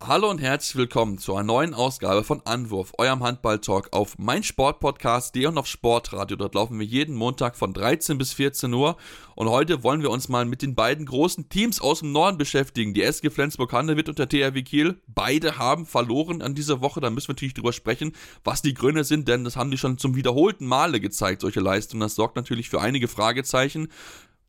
Hallo und herzlich willkommen zu einer neuen Ausgabe von Anwurf, eurem Handball-Talk auf meinsportpodcast.de und auf Sportradio. Dort laufen wir jeden Montag von 13 bis 14 Uhr. Und heute wollen wir uns mal mit den beiden großen Teams aus dem Norden beschäftigen. Die SG Flensburg-Handewitt und der THW Kiel. Beide haben verloren an dieser Woche. Da müssen wir natürlich drüber sprechen, was die Gründe sind, denn das haben die schon zum wiederholten Male gezeigt, solche Leistungen. Das sorgt natürlich für einige Fragezeichen.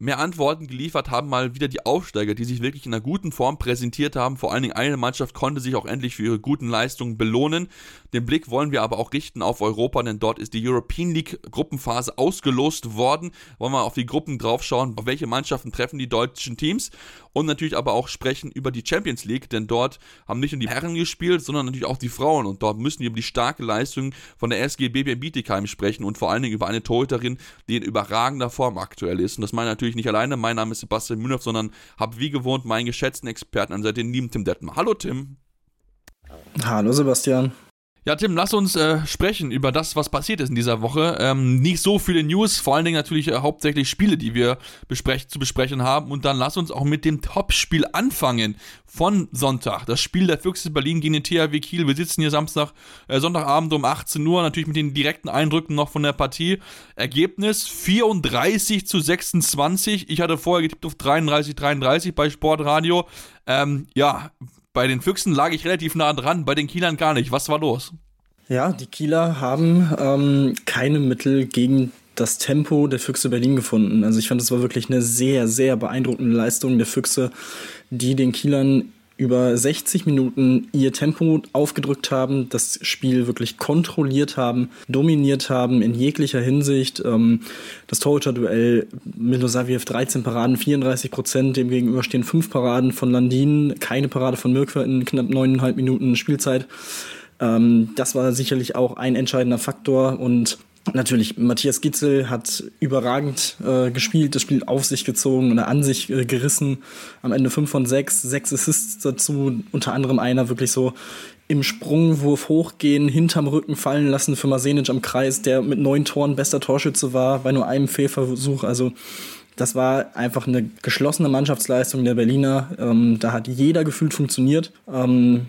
Mehr Antworten geliefert haben mal wieder die Aufsteiger, die sich wirklich in einer guten Form präsentiert haben. Vor allen Dingen eine Mannschaft konnte sich auch endlich für ihre guten Leistungen belohnen. Den Blick wollen wir aber auch richten auf Europa, denn dort ist die European League Gruppenphase ausgelost worden. Wollen wir auf die Gruppen draufschauen, auf welche Mannschaften treffen die deutschen Teams und natürlich aber auch sprechen über die Champions League, denn dort haben nicht nur die Herren gespielt, sondern natürlich auch die Frauen und dort müssen wir über die starke Leistung von der SG BBM Bietigheim sprechen und vor allen Dingen über eine Torhüterin, die in überragender Form aktuell ist. Und das meine ich natürlich nicht alleine. Mein Name ist Sebastian Mühlenhoff, sondern habe wie gewohnt meinen geschätzten Experten an Seite, lieben Tim Detmer. Hallo Tim. Hallo Sebastian. Ja, Tim, lass uns äh, sprechen über das, was passiert ist in dieser Woche. Ähm, nicht so viele News, vor allen Dingen natürlich äh, hauptsächlich Spiele, die wir besprech zu besprechen haben. Und dann lass uns auch mit dem Topspiel anfangen von Sonntag. Das Spiel der Füchse Berlin gegen den THW Kiel. Wir sitzen hier Samstag, äh, Sonntagabend um 18 Uhr, natürlich mit den direkten Eindrücken noch von der Partie. Ergebnis 34 zu 26. Ich hatte vorher getippt auf 33, 33 bei Sportradio. Ähm, ja, bei den Füchsen lag ich relativ nah dran, bei den Kielern gar nicht. Was war los? Ja, die Kieler haben ähm, keine Mittel gegen das Tempo der Füchse Berlin gefunden. Also ich fand, das war wirklich eine sehr, sehr beeindruckende Leistung der Füchse, die den Kielern über 60 Minuten ihr Tempo aufgedrückt haben, das Spiel wirklich kontrolliert haben, dominiert haben in jeglicher Hinsicht. Ähm, das Torhüter-Duell Milosaviev 13 Paraden, 34 Prozent, dem gegenüber stehen 5 Paraden von Landin, keine Parade von Mirkwer in knapp 9,5 Minuten Spielzeit. Ähm, das war sicherlich auch ein entscheidender Faktor und Natürlich, Matthias Gitzel hat überragend äh, gespielt, das Spiel auf sich gezogen und an sich äh, gerissen. Am Ende 5 von 6, 6 Assists dazu, unter anderem einer wirklich so im Sprungwurf hochgehen, hinterm Rücken fallen lassen für Masenic am Kreis, der mit neun Toren bester Torschütze war, bei nur einem Fehlversuch. Also das war einfach eine geschlossene Mannschaftsleistung der Berliner. Ähm, da hat jeder gefühlt funktioniert. Ähm,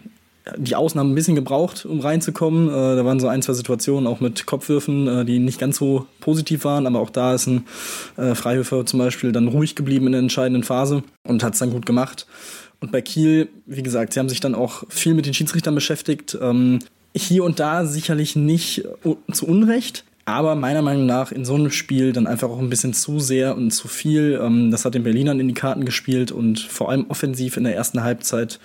die Ausnahmen ein bisschen gebraucht, um reinzukommen. Äh, da waren so ein, zwei Situationen auch mit Kopfwürfen, äh, die nicht ganz so positiv waren, aber auch da ist ein äh, Freihöfer zum Beispiel dann ruhig geblieben in der entscheidenden Phase und hat es dann gut gemacht. Und bei Kiel, wie gesagt, sie haben sich dann auch viel mit den Schiedsrichtern beschäftigt. Ähm, hier und da sicherlich nicht zu Unrecht, aber meiner Meinung nach in so einem Spiel dann einfach auch ein bisschen zu sehr und zu viel. Ähm, das hat den Berlinern in die Karten gespielt und vor allem offensiv in der ersten Halbzeit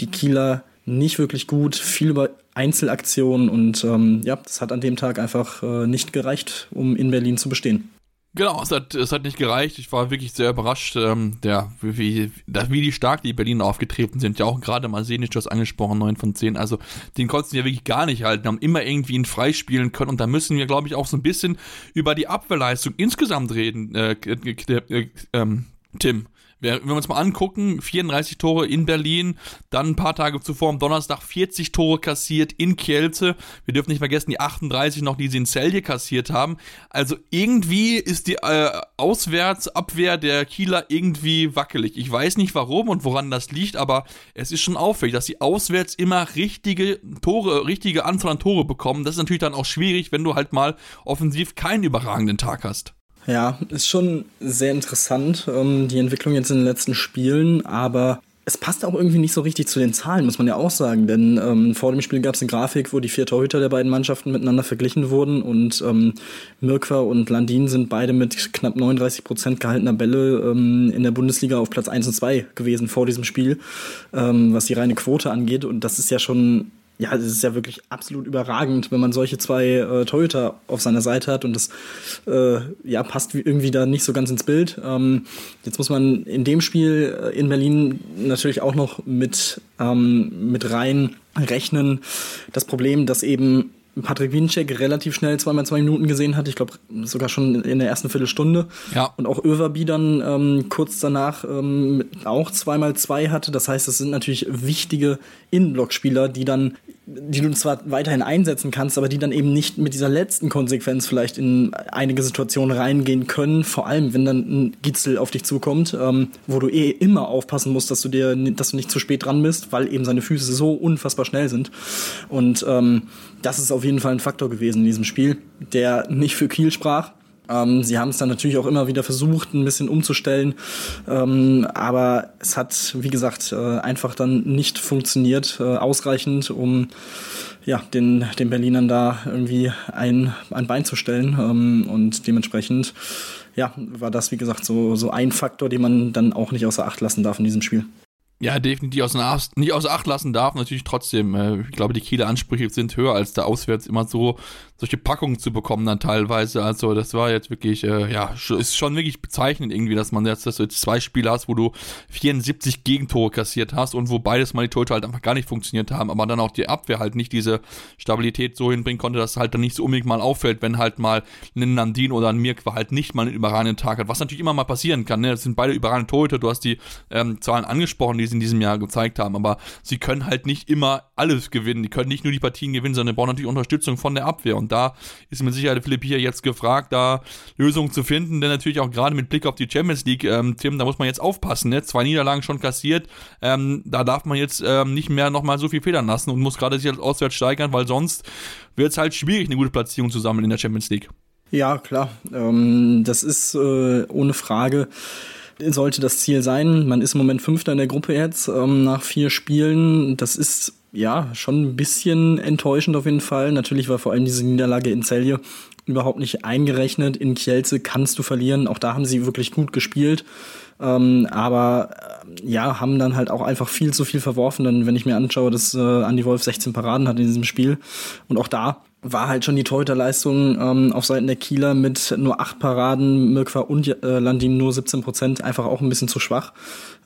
die Kieler nicht wirklich gut, viel über Einzelaktionen und ähm, ja, das hat an dem Tag einfach äh, nicht gereicht, um in Berlin zu bestehen. Genau, es hat, es hat nicht gereicht. Ich war wirklich sehr überrascht, ähm, der, wie, wie die stark die Berliner aufgetreten sind. Ja, auch gerade mal Senic, du hast angesprochen, 9 von 10. Also, den konnten sie ja wirklich gar nicht halten, haben immer irgendwie ihn freispielen können. Und da müssen wir, glaube ich, auch so ein bisschen über die Abwehrleistung insgesamt reden, äh, äh, äh, Tim. Wenn wir uns mal angucken, 34 Tore in Berlin, dann ein paar Tage zuvor am Donnerstag 40 Tore kassiert in Kielce. Wir dürfen nicht vergessen, die 38 noch, die sie in Celje kassiert haben. Also irgendwie ist die äh, Auswärtsabwehr der Kieler irgendwie wackelig. Ich weiß nicht warum und woran das liegt, aber es ist schon auffällig, dass sie auswärts immer richtige Tore, richtige Anzahl an Tore bekommen. Das ist natürlich dann auch schwierig, wenn du halt mal offensiv keinen überragenden Tag hast. Ja, ist schon sehr interessant, ähm, die Entwicklung jetzt in den letzten Spielen, aber es passt auch irgendwie nicht so richtig zu den Zahlen, muss man ja auch sagen. Denn ähm, vor dem Spiel gab es eine Grafik, wo die vier Torhüter der beiden Mannschaften miteinander verglichen wurden. Und ähm, Mirkwa und Landin sind beide mit knapp 39 Prozent gehaltener Bälle ähm, in der Bundesliga auf Platz 1 und 2 gewesen vor diesem Spiel, ähm, was die reine Quote angeht. Und das ist ja schon ja, das ist ja wirklich absolut überragend, wenn man solche zwei äh, Torhüter auf seiner Seite hat und das äh, ja, passt irgendwie da nicht so ganz ins Bild. Ähm, jetzt muss man in dem Spiel äh, in Berlin natürlich auch noch mit, ähm, mit rein rechnen. Das Problem, dass eben Patrick Winczek relativ schnell zweimal zwei Minuten gesehen hat. Ich glaube sogar schon in der ersten Viertelstunde. Ja. Und auch Överby dann ähm, kurz danach ähm, auch zweimal zwei hatte. Das heißt, das sind natürlich wichtige Innenblockspieler, die dann die du zwar weiterhin einsetzen kannst, aber die dann eben nicht mit dieser letzten Konsequenz vielleicht in einige Situationen reingehen können. Vor allem, wenn dann ein Gitzel auf dich zukommt, ähm, wo du eh immer aufpassen musst, dass du dir, dass du nicht zu spät dran bist, weil eben seine Füße so unfassbar schnell sind. Und ähm, das ist auf jeden Fall ein Faktor gewesen in diesem Spiel, der nicht für Kiel sprach. Ähm, sie haben es dann natürlich auch immer wieder versucht, ein bisschen umzustellen, ähm, aber es hat, wie gesagt, äh, einfach dann nicht funktioniert, äh, ausreichend, um ja, den, den Berlinern da irgendwie ein, ein Bein zu stellen. Ähm, und dementsprechend ja, war das, wie gesagt, so, so ein Faktor, den man dann auch nicht außer Acht lassen darf in diesem Spiel ja, definitiv nicht außer Acht lassen darf. Natürlich trotzdem, äh, ich glaube, die Kieler Ansprüche sind höher als da auswärts immer so solche Packungen zu bekommen dann teilweise. Also das war jetzt wirklich, äh, ja, ist schon wirklich bezeichnend irgendwie, dass man jetzt, dass du jetzt zwei Spiele hast, wo du 74 Gegentore kassiert hast und wo beides mal die Torhüter halt einfach gar nicht funktioniert haben, aber dann auch die Abwehr halt nicht diese Stabilität so hinbringen konnte, dass halt dann nicht so unbedingt mal auffällt, wenn halt mal ein Nandin oder ein Mirkwa halt nicht mal einen überragenden Tag hat, was natürlich immer mal passieren kann. Ne? Das sind beide überragende Torhüter, du hast die ähm, Zahlen angesprochen, die sie in diesem Jahr gezeigt haben, aber sie können halt nicht immer alles gewinnen. Die können nicht nur die Partien gewinnen, sondern brauchen natürlich Unterstützung von der Abwehr und da ist mit Sicherheit Philipp hier jetzt gefragt, da Lösungen zu finden, denn natürlich auch gerade mit Blick auf die Champions League, ähm, Tim, da muss man jetzt aufpassen, ne? zwei Niederlagen schon kassiert, ähm, da darf man jetzt ähm, nicht mehr nochmal so viel federn lassen und muss gerade sich auswärts steigern, weil sonst wird es halt schwierig, eine gute Platzierung zu sammeln in der Champions League. Ja, klar, ähm, das ist äh, ohne Frage sollte das Ziel sein. Man ist im Moment Fünfter in der Gruppe jetzt ähm, nach vier Spielen. Das ist ja, schon ein bisschen enttäuschend auf jeden Fall. Natürlich war vor allem diese Niederlage in Celje überhaupt nicht eingerechnet. In Kielce kannst du verlieren. Auch da haben sie wirklich gut gespielt. Ähm, aber äh, ja, haben dann halt auch einfach viel zu viel verworfen. Denn wenn ich mir anschaue, dass äh, Andy Wolf 16 Paraden hat in diesem Spiel und auch da war halt schon die Torhüterleistung ähm, auf Seiten der Kieler mit nur acht Paraden, Mirkwa und äh, Landin nur 17 Prozent einfach auch ein bisschen zu schwach.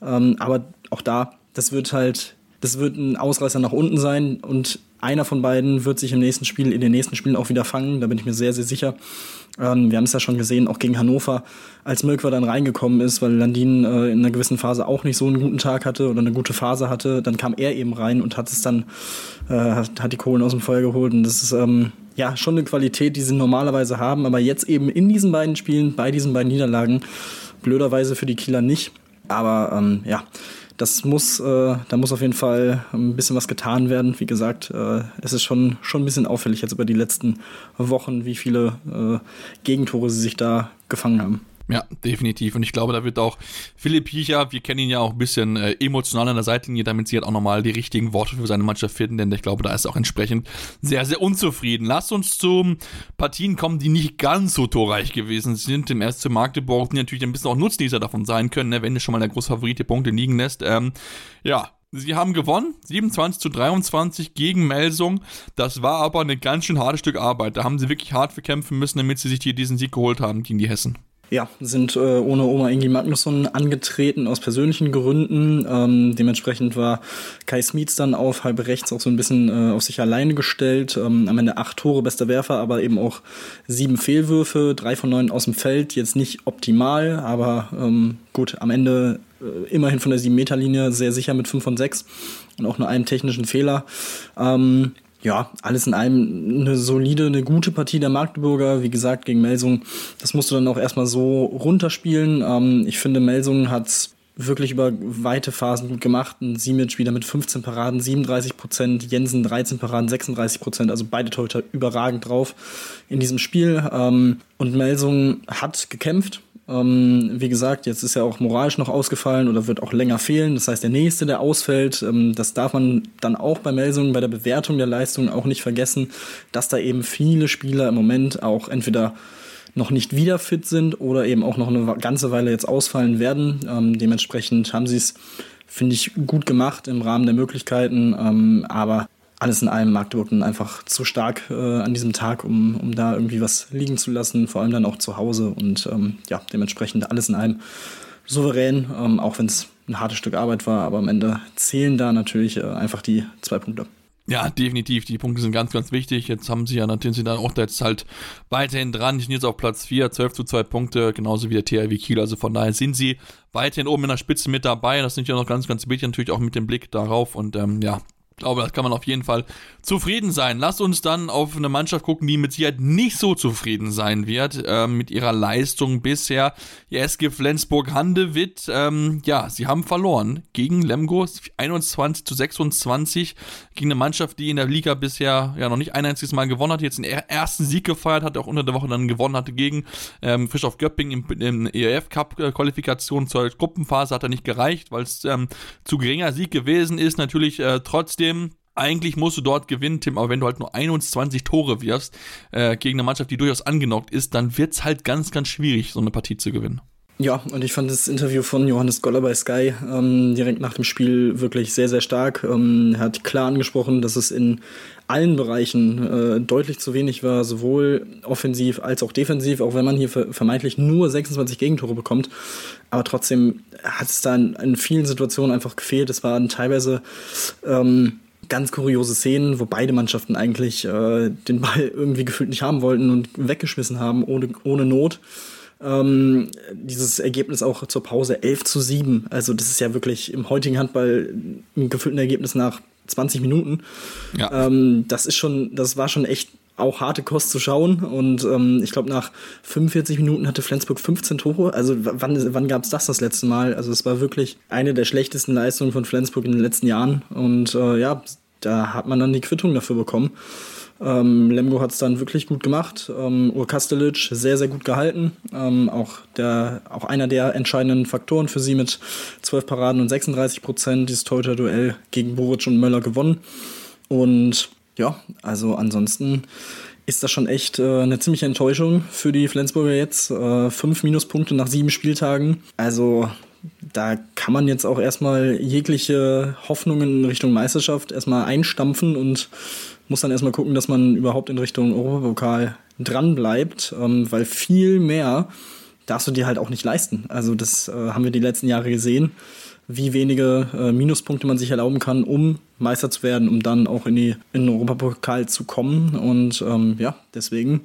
Ähm, aber auch da, das wird halt das wird ein Ausreißer nach unten sein und einer von beiden wird sich im nächsten Spiel, in den nächsten Spielen auch wieder fangen. Da bin ich mir sehr, sehr sicher. Ähm, wir haben es ja schon gesehen, auch gegen Hannover, als Mirkwa dann reingekommen ist, weil Landin äh, in einer gewissen Phase auch nicht so einen guten Tag hatte oder eine gute Phase hatte. Dann kam er eben rein und hat es dann, äh, hat, hat die Kohlen aus dem Feuer geholt. Und das ist ähm, ja schon eine Qualität, die sie normalerweise haben. Aber jetzt eben in diesen beiden Spielen, bei diesen beiden Niederlagen, blöderweise für die Kieler nicht. Aber ähm, ja, das muss, äh, da muss auf jeden Fall ein bisschen was getan werden. Wie gesagt, äh, es ist schon, schon ein bisschen auffällig jetzt über die letzten Wochen, wie viele äh, Gegentore sie sich da gefangen haben. Ja, definitiv. Und ich glaube, da wird auch Philipp Piecher, wir kennen ihn ja auch ein bisschen äh, emotional an der Seitenlinie, damit sie halt auch nochmal die richtigen Worte für seine Mannschaft finden, denn ich glaube, da ist er auch entsprechend sehr, sehr unzufrieden. Lasst uns zu Partien kommen, die nicht ganz so torreich gewesen sind. Im ersten Magdeburg, die natürlich ein bisschen auch Nutznießer davon sein können, ne, wenn schon mal der Großfavorit die Punkte liegen lässt. Ähm, ja, Sie haben gewonnen, 27 zu 23 gegen Melsung. Das war aber ein ganz schön hartes Stück Arbeit. Da haben sie wirklich hart verkämpfen müssen, damit sie sich hier diesen Sieg geholt haben gegen die Hessen. Ja, sind äh, ohne Oma Ingi Magnusson angetreten aus persönlichen Gründen. Ähm, dementsprechend war Kai Smietz dann auf halb rechts auch so ein bisschen äh, auf sich alleine gestellt. Ähm, am Ende acht Tore, bester Werfer, aber eben auch sieben Fehlwürfe, drei von neun aus dem Feld. Jetzt nicht optimal, aber ähm, gut, am Ende äh, immerhin von der sieben Meter Linie sehr sicher mit fünf von sechs und auch nur einem technischen Fehler. Ähm, ja, alles in allem eine solide, eine gute Partie der Magdeburger. Wie gesagt, gegen Melsung, das musst du dann auch erstmal so runterspielen. Ähm, ich finde, Melsung hat wirklich über weite Phasen gut gemacht. Ein Simic wieder mit 15 Paraden, 37 Prozent, Jensen 13 Paraden, 36 Prozent, also beide Torhüter überragend drauf in diesem Spiel. Ähm, und Melsung hat gekämpft, Ähm, wie gesagt, jetzt ist er auch moralisch noch ausgefallen oder wird auch länger fehlen. Das heißt, der nächste, der ausfällt, ähm, das darf man dann auch bei Melsungen, bei der Bewertung der Leistung auch nicht vergessen, dass da eben viele Spieler im Moment auch entweder noch nicht wieder fit sind oder eben auch noch eine ganze Weile jetzt ausfallen werden. Ähm, dementsprechend haben sie es, finde ich, gut gemacht im Rahmen der Möglichkeiten. Ähm, aber alles in allem Magdeburg dann einfach zu stark äh, an diesem Tag, um, um da irgendwie was liegen zu lassen, vor allem dann auch zu Hause und ähm, ja, dementsprechend alles in allem souverän, ähm, auch wenn es ein hartes Stück Arbeit war, aber am Ende zählen da natürlich äh, einfach die zwei Punkte. Ja, definitiv. Die Punkte sind ganz, ganz wichtig. Jetzt haben sie ja natürlich dann auch jetzt halt weiterhin dran. Die sind jetzt auf Platz 4, 12 zu 2 Punkte, genauso wie der THW Kiel. Also von daher sind sie weiterhin oben in der Spitze mit dabei. Das sind ja noch ganz, ganz wichtig, natürlich auch mit dem Blick darauf. Und ähm, ja, glaube, das kann man auf jeden Fall zufrieden sein. Lasst uns dann auf eine Mannschaft gucken, die mit Sicherheit nicht so zufrieden sein wird äh, mit ihrer Leistung bisher. Die SG Flensburg-Handewitt, ähm, ja, sie haben verloren gegen Lemgo 21 zu 26 gegen eine Mannschaft, die in der Liga bisher ja noch nicht ein einziges Mal gewonnen hat, jetzt den ersten Sieg gefeiert hat, auch unter der Woche dann gewonnen hatte gegen ähm, Frischhoff Göpping im, im ERF Cup Qualifikation zur Gruppenphase hat er nicht gereicht, weil es ähm, zu geringer Sieg gewesen ist. Natürlich äh, trotzdem trotzdem, eigentlich musst du dort gewinnen, Tim, aber wenn du halt nur 21 Tore wirfst äh, gegen eine Mannschaft, die durchaus angenockt ist, dann wird es halt ganz, ganz schwierig, so eine Partie zu gewinnen. Ja, und ich fand das Interview von Johannes Goller bei Sky ähm, direkt nach dem Spiel wirklich sehr, sehr stark. Ähm, er hat klar angesprochen, dass es in allen Bereichen äh, deutlich zu wenig war, sowohl offensiv als auch defensiv, auch wenn man hier vermeintlich nur 26 Gegentore bekommt. Aber trotzdem hat es da in, in vielen Situationen einfach gefehlt. Es waren teilweise ähm, ganz kuriose Szenen, wo beide Mannschaften eigentlich äh, den Ball irgendwie gefühlt nicht haben wollten und weggeschmissen haben, ohne, ohne Not. Ähm, dieses Ergebnis auch zur Pause 11 zu 7. Also das ist ja wirklich im heutigen Handball ein gefühlten Ergebnis nach 20 Minuten. Ja. Ähm, das ist schon, das war schon echt auch harte Kost zu schauen. Und ähm, ich glaube, nach 45 Minuten hatte Flensburg 15 Tore. Also wann, wann gab es das das letzte Mal? Also es war wirklich eine der schlechtesten Leistungen von Flensburg in den letzten Jahren. Und äh, ja, da hat man dann die Quittung dafür bekommen. Ähm, Lemgo hat es dann wirklich gut gemacht. Ähm, Urkastelic sehr, sehr gut gehalten. Ähm, auch, der, auch einer der entscheidenden Faktoren für sie mit 12 Paraden und 36 Prozent. Dieses Torhüter-Duell gegen Boric und Möller gewonnen. Und ja, also ansonsten ist das schon echt äh, eine ziemliche Enttäuschung für die Flensburger jetzt. Äh, fünf Minuspunkte nach sieben Spieltagen. Also da kann man jetzt auch erstmal jegliche Hoffnungen in Richtung Meisterschaft erstmal einstampfen und muss dann erstmal gucken, dass man überhaupt in Richtung Europapokal dran bleibt, ähm, weil viel mehr darfst du dir halt auch nicht leisten. Also das äh, haben wir die letzten Jahre gesehen, wie wenige äh, Minuspunkte man sich erlauben kann, um Meister zu werden, um dann auch in, die, in den Europapokal zu kommen. Und ähm, ja, deswegen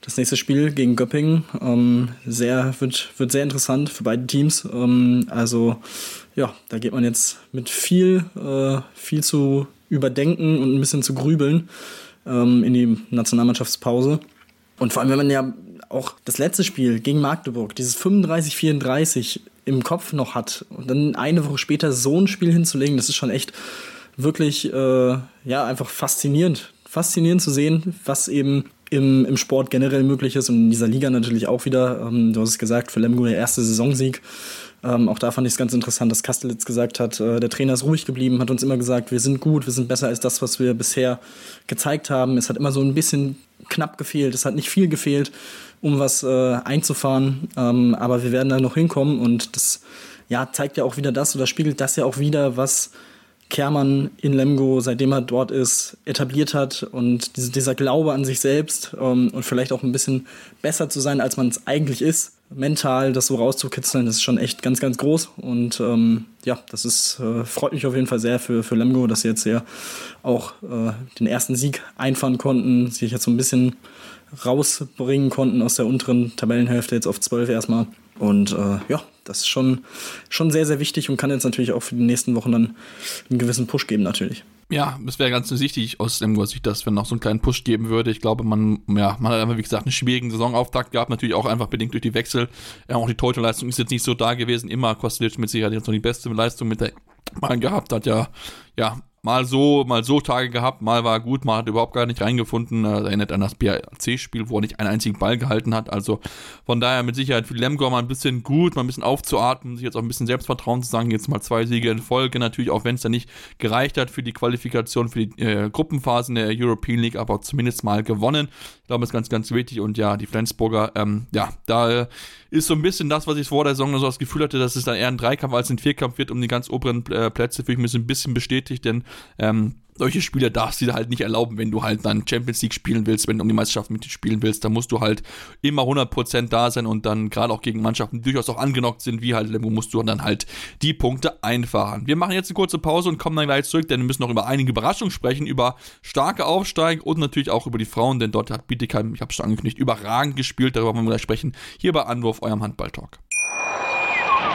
das nächste Spiel gegen Göppingen ähm, sehr, wird, wird sehr interessant für beide Teams. Ähm, also ja, da geht man jetzt mit viel, äh, viel zu überdenken und ein bisschen zu grübeln ähm, in die Nationalmannschaftspause. Und vor allem, wenn man ja auch das letzte Spiel gegen Magdeburg, dieses 35-34 im Kopf noch hat und dann eine Woche später so ein Spiel hinzulegen, das ist schon echt wirklich, äh, ja, einfach faszinierend. Faszinierend zu sehen, was eben im, im Sport generell möglich ist und in dieser Liga natürlich auch wieder. Ähm, du hast es gesagt, für Lemgo der erste Saisonsieg. Ähm, auch da fand ich es ganz interessant, dass Kastelitz gesagt hat, äh, der Trainer ist ruhig geblieben, hat uns immer gesagt, wir sind gut, wir sind besser als das, was wir bisher gezeigt haben. Es hat immer so ein bisschen knapp gefehlt, es hat nicht viel gefehlt, um was äh, einzufahren, ähm, aber wir werden da noch hinkommen und das ja, zeigt ja auch wieder das oder spiegelt das ja auch wieder, was Kermann in Lemgo, seitdem er dort ist, etabliert hat und diese, dieser Glaube an sich selbst ähm, und vielleicht auch ein bisschen besser zu sein, als man es eigentlich ist, mental das so rauszukitzeln, das ist schon echt ganz, ganz groß. Und ähm, ja, das ist, äh, freut mich auf jeden Fall sehr für, für Lemgo, dass sie jetzt ja auch äh, den ersten Sieg einfahren konnten, sich jetzt so ein bisschen rausbringen konnten aus der unteren Tabellenhälfte, jetzt auf zwölf erstmal. Und äh, ja, das ist schon, schon sehr, sehr wichtig und kann jetzt natürlich auch für die nächsten Wochen dann einen gewissen Push geben, natürlich. Ja, es wäre ganz wichtig aus dem Sicht, dass wenn noch so einen kleinen Push geben würde. Ich glaube, man, ja, man hat einfach, wie gesagt, einen schwierigen Saisonauftakt gehabt, natürlich auch einfach bedingt durch die Wechsel. Ja, auch die Torhüterleistung ist jetzt nicht so da gewesen. Immer Kostelic mit Sicherheit jetzt noch die beste Leistung mit der Mal gehabt hat, ja, ja, mal so, mal so Tage gehabt, mal war gut, mal hat überhaupt gar nicht reingefunden. Das erinnert an das BAC-Spiel, wo er nicht einen einzigen Ball gehalten hat. Also von daher mit Sicherheit für Lemgo mal ein bisschen gut, mal ein bisschen aufzuatmen, sich jetzt auch ein bisschen Selbstvertrauen zu sagen, jetzt mal zwei Siege in Folge, natürlich auch wenn es dann nicht gereicht hat für die Qualifikation für die äh, Gruppenphasen der European League, aber zumindest mal gewonnen. Ich glaube, das ist ganz, ganz wichtig und ja, die Flensburger, ähm, ja, da ist so ein bisschen das, was ich vor der Saison so das Gefühl hatte, dass es dann eher ein Dreikampf als ein Vierkampf wird um die ganz oberen äh, Plätze, für mich ein bisschen bestätigt, denn ähm, solche Spiele darfst du dir halt nicht erlauben, wenn du halt dann Champions League spielen willst, wenn du um die Meisterschaft mitspielen willst, dann musst du halt immer 100% da sein und dann gerade auch gegen Mannschaften, die durchaus auch angenockt sind, wie halt Lemgo, musst du dann halt die Punkte einfahren. Wir machen jetzt eine kurze Pause und kommen dann gleich zurück, denn wir müssen noch über einige Überraschungen sprechen, über starke Aufsteigen und natürlich auch über die Frauen, denn dort hat Bietigheim, ich habe schon angekündigt, überragend gespielt, darüber wollen wir gleich sprechen, hier bei Anwurf, eurem Handball-Talk.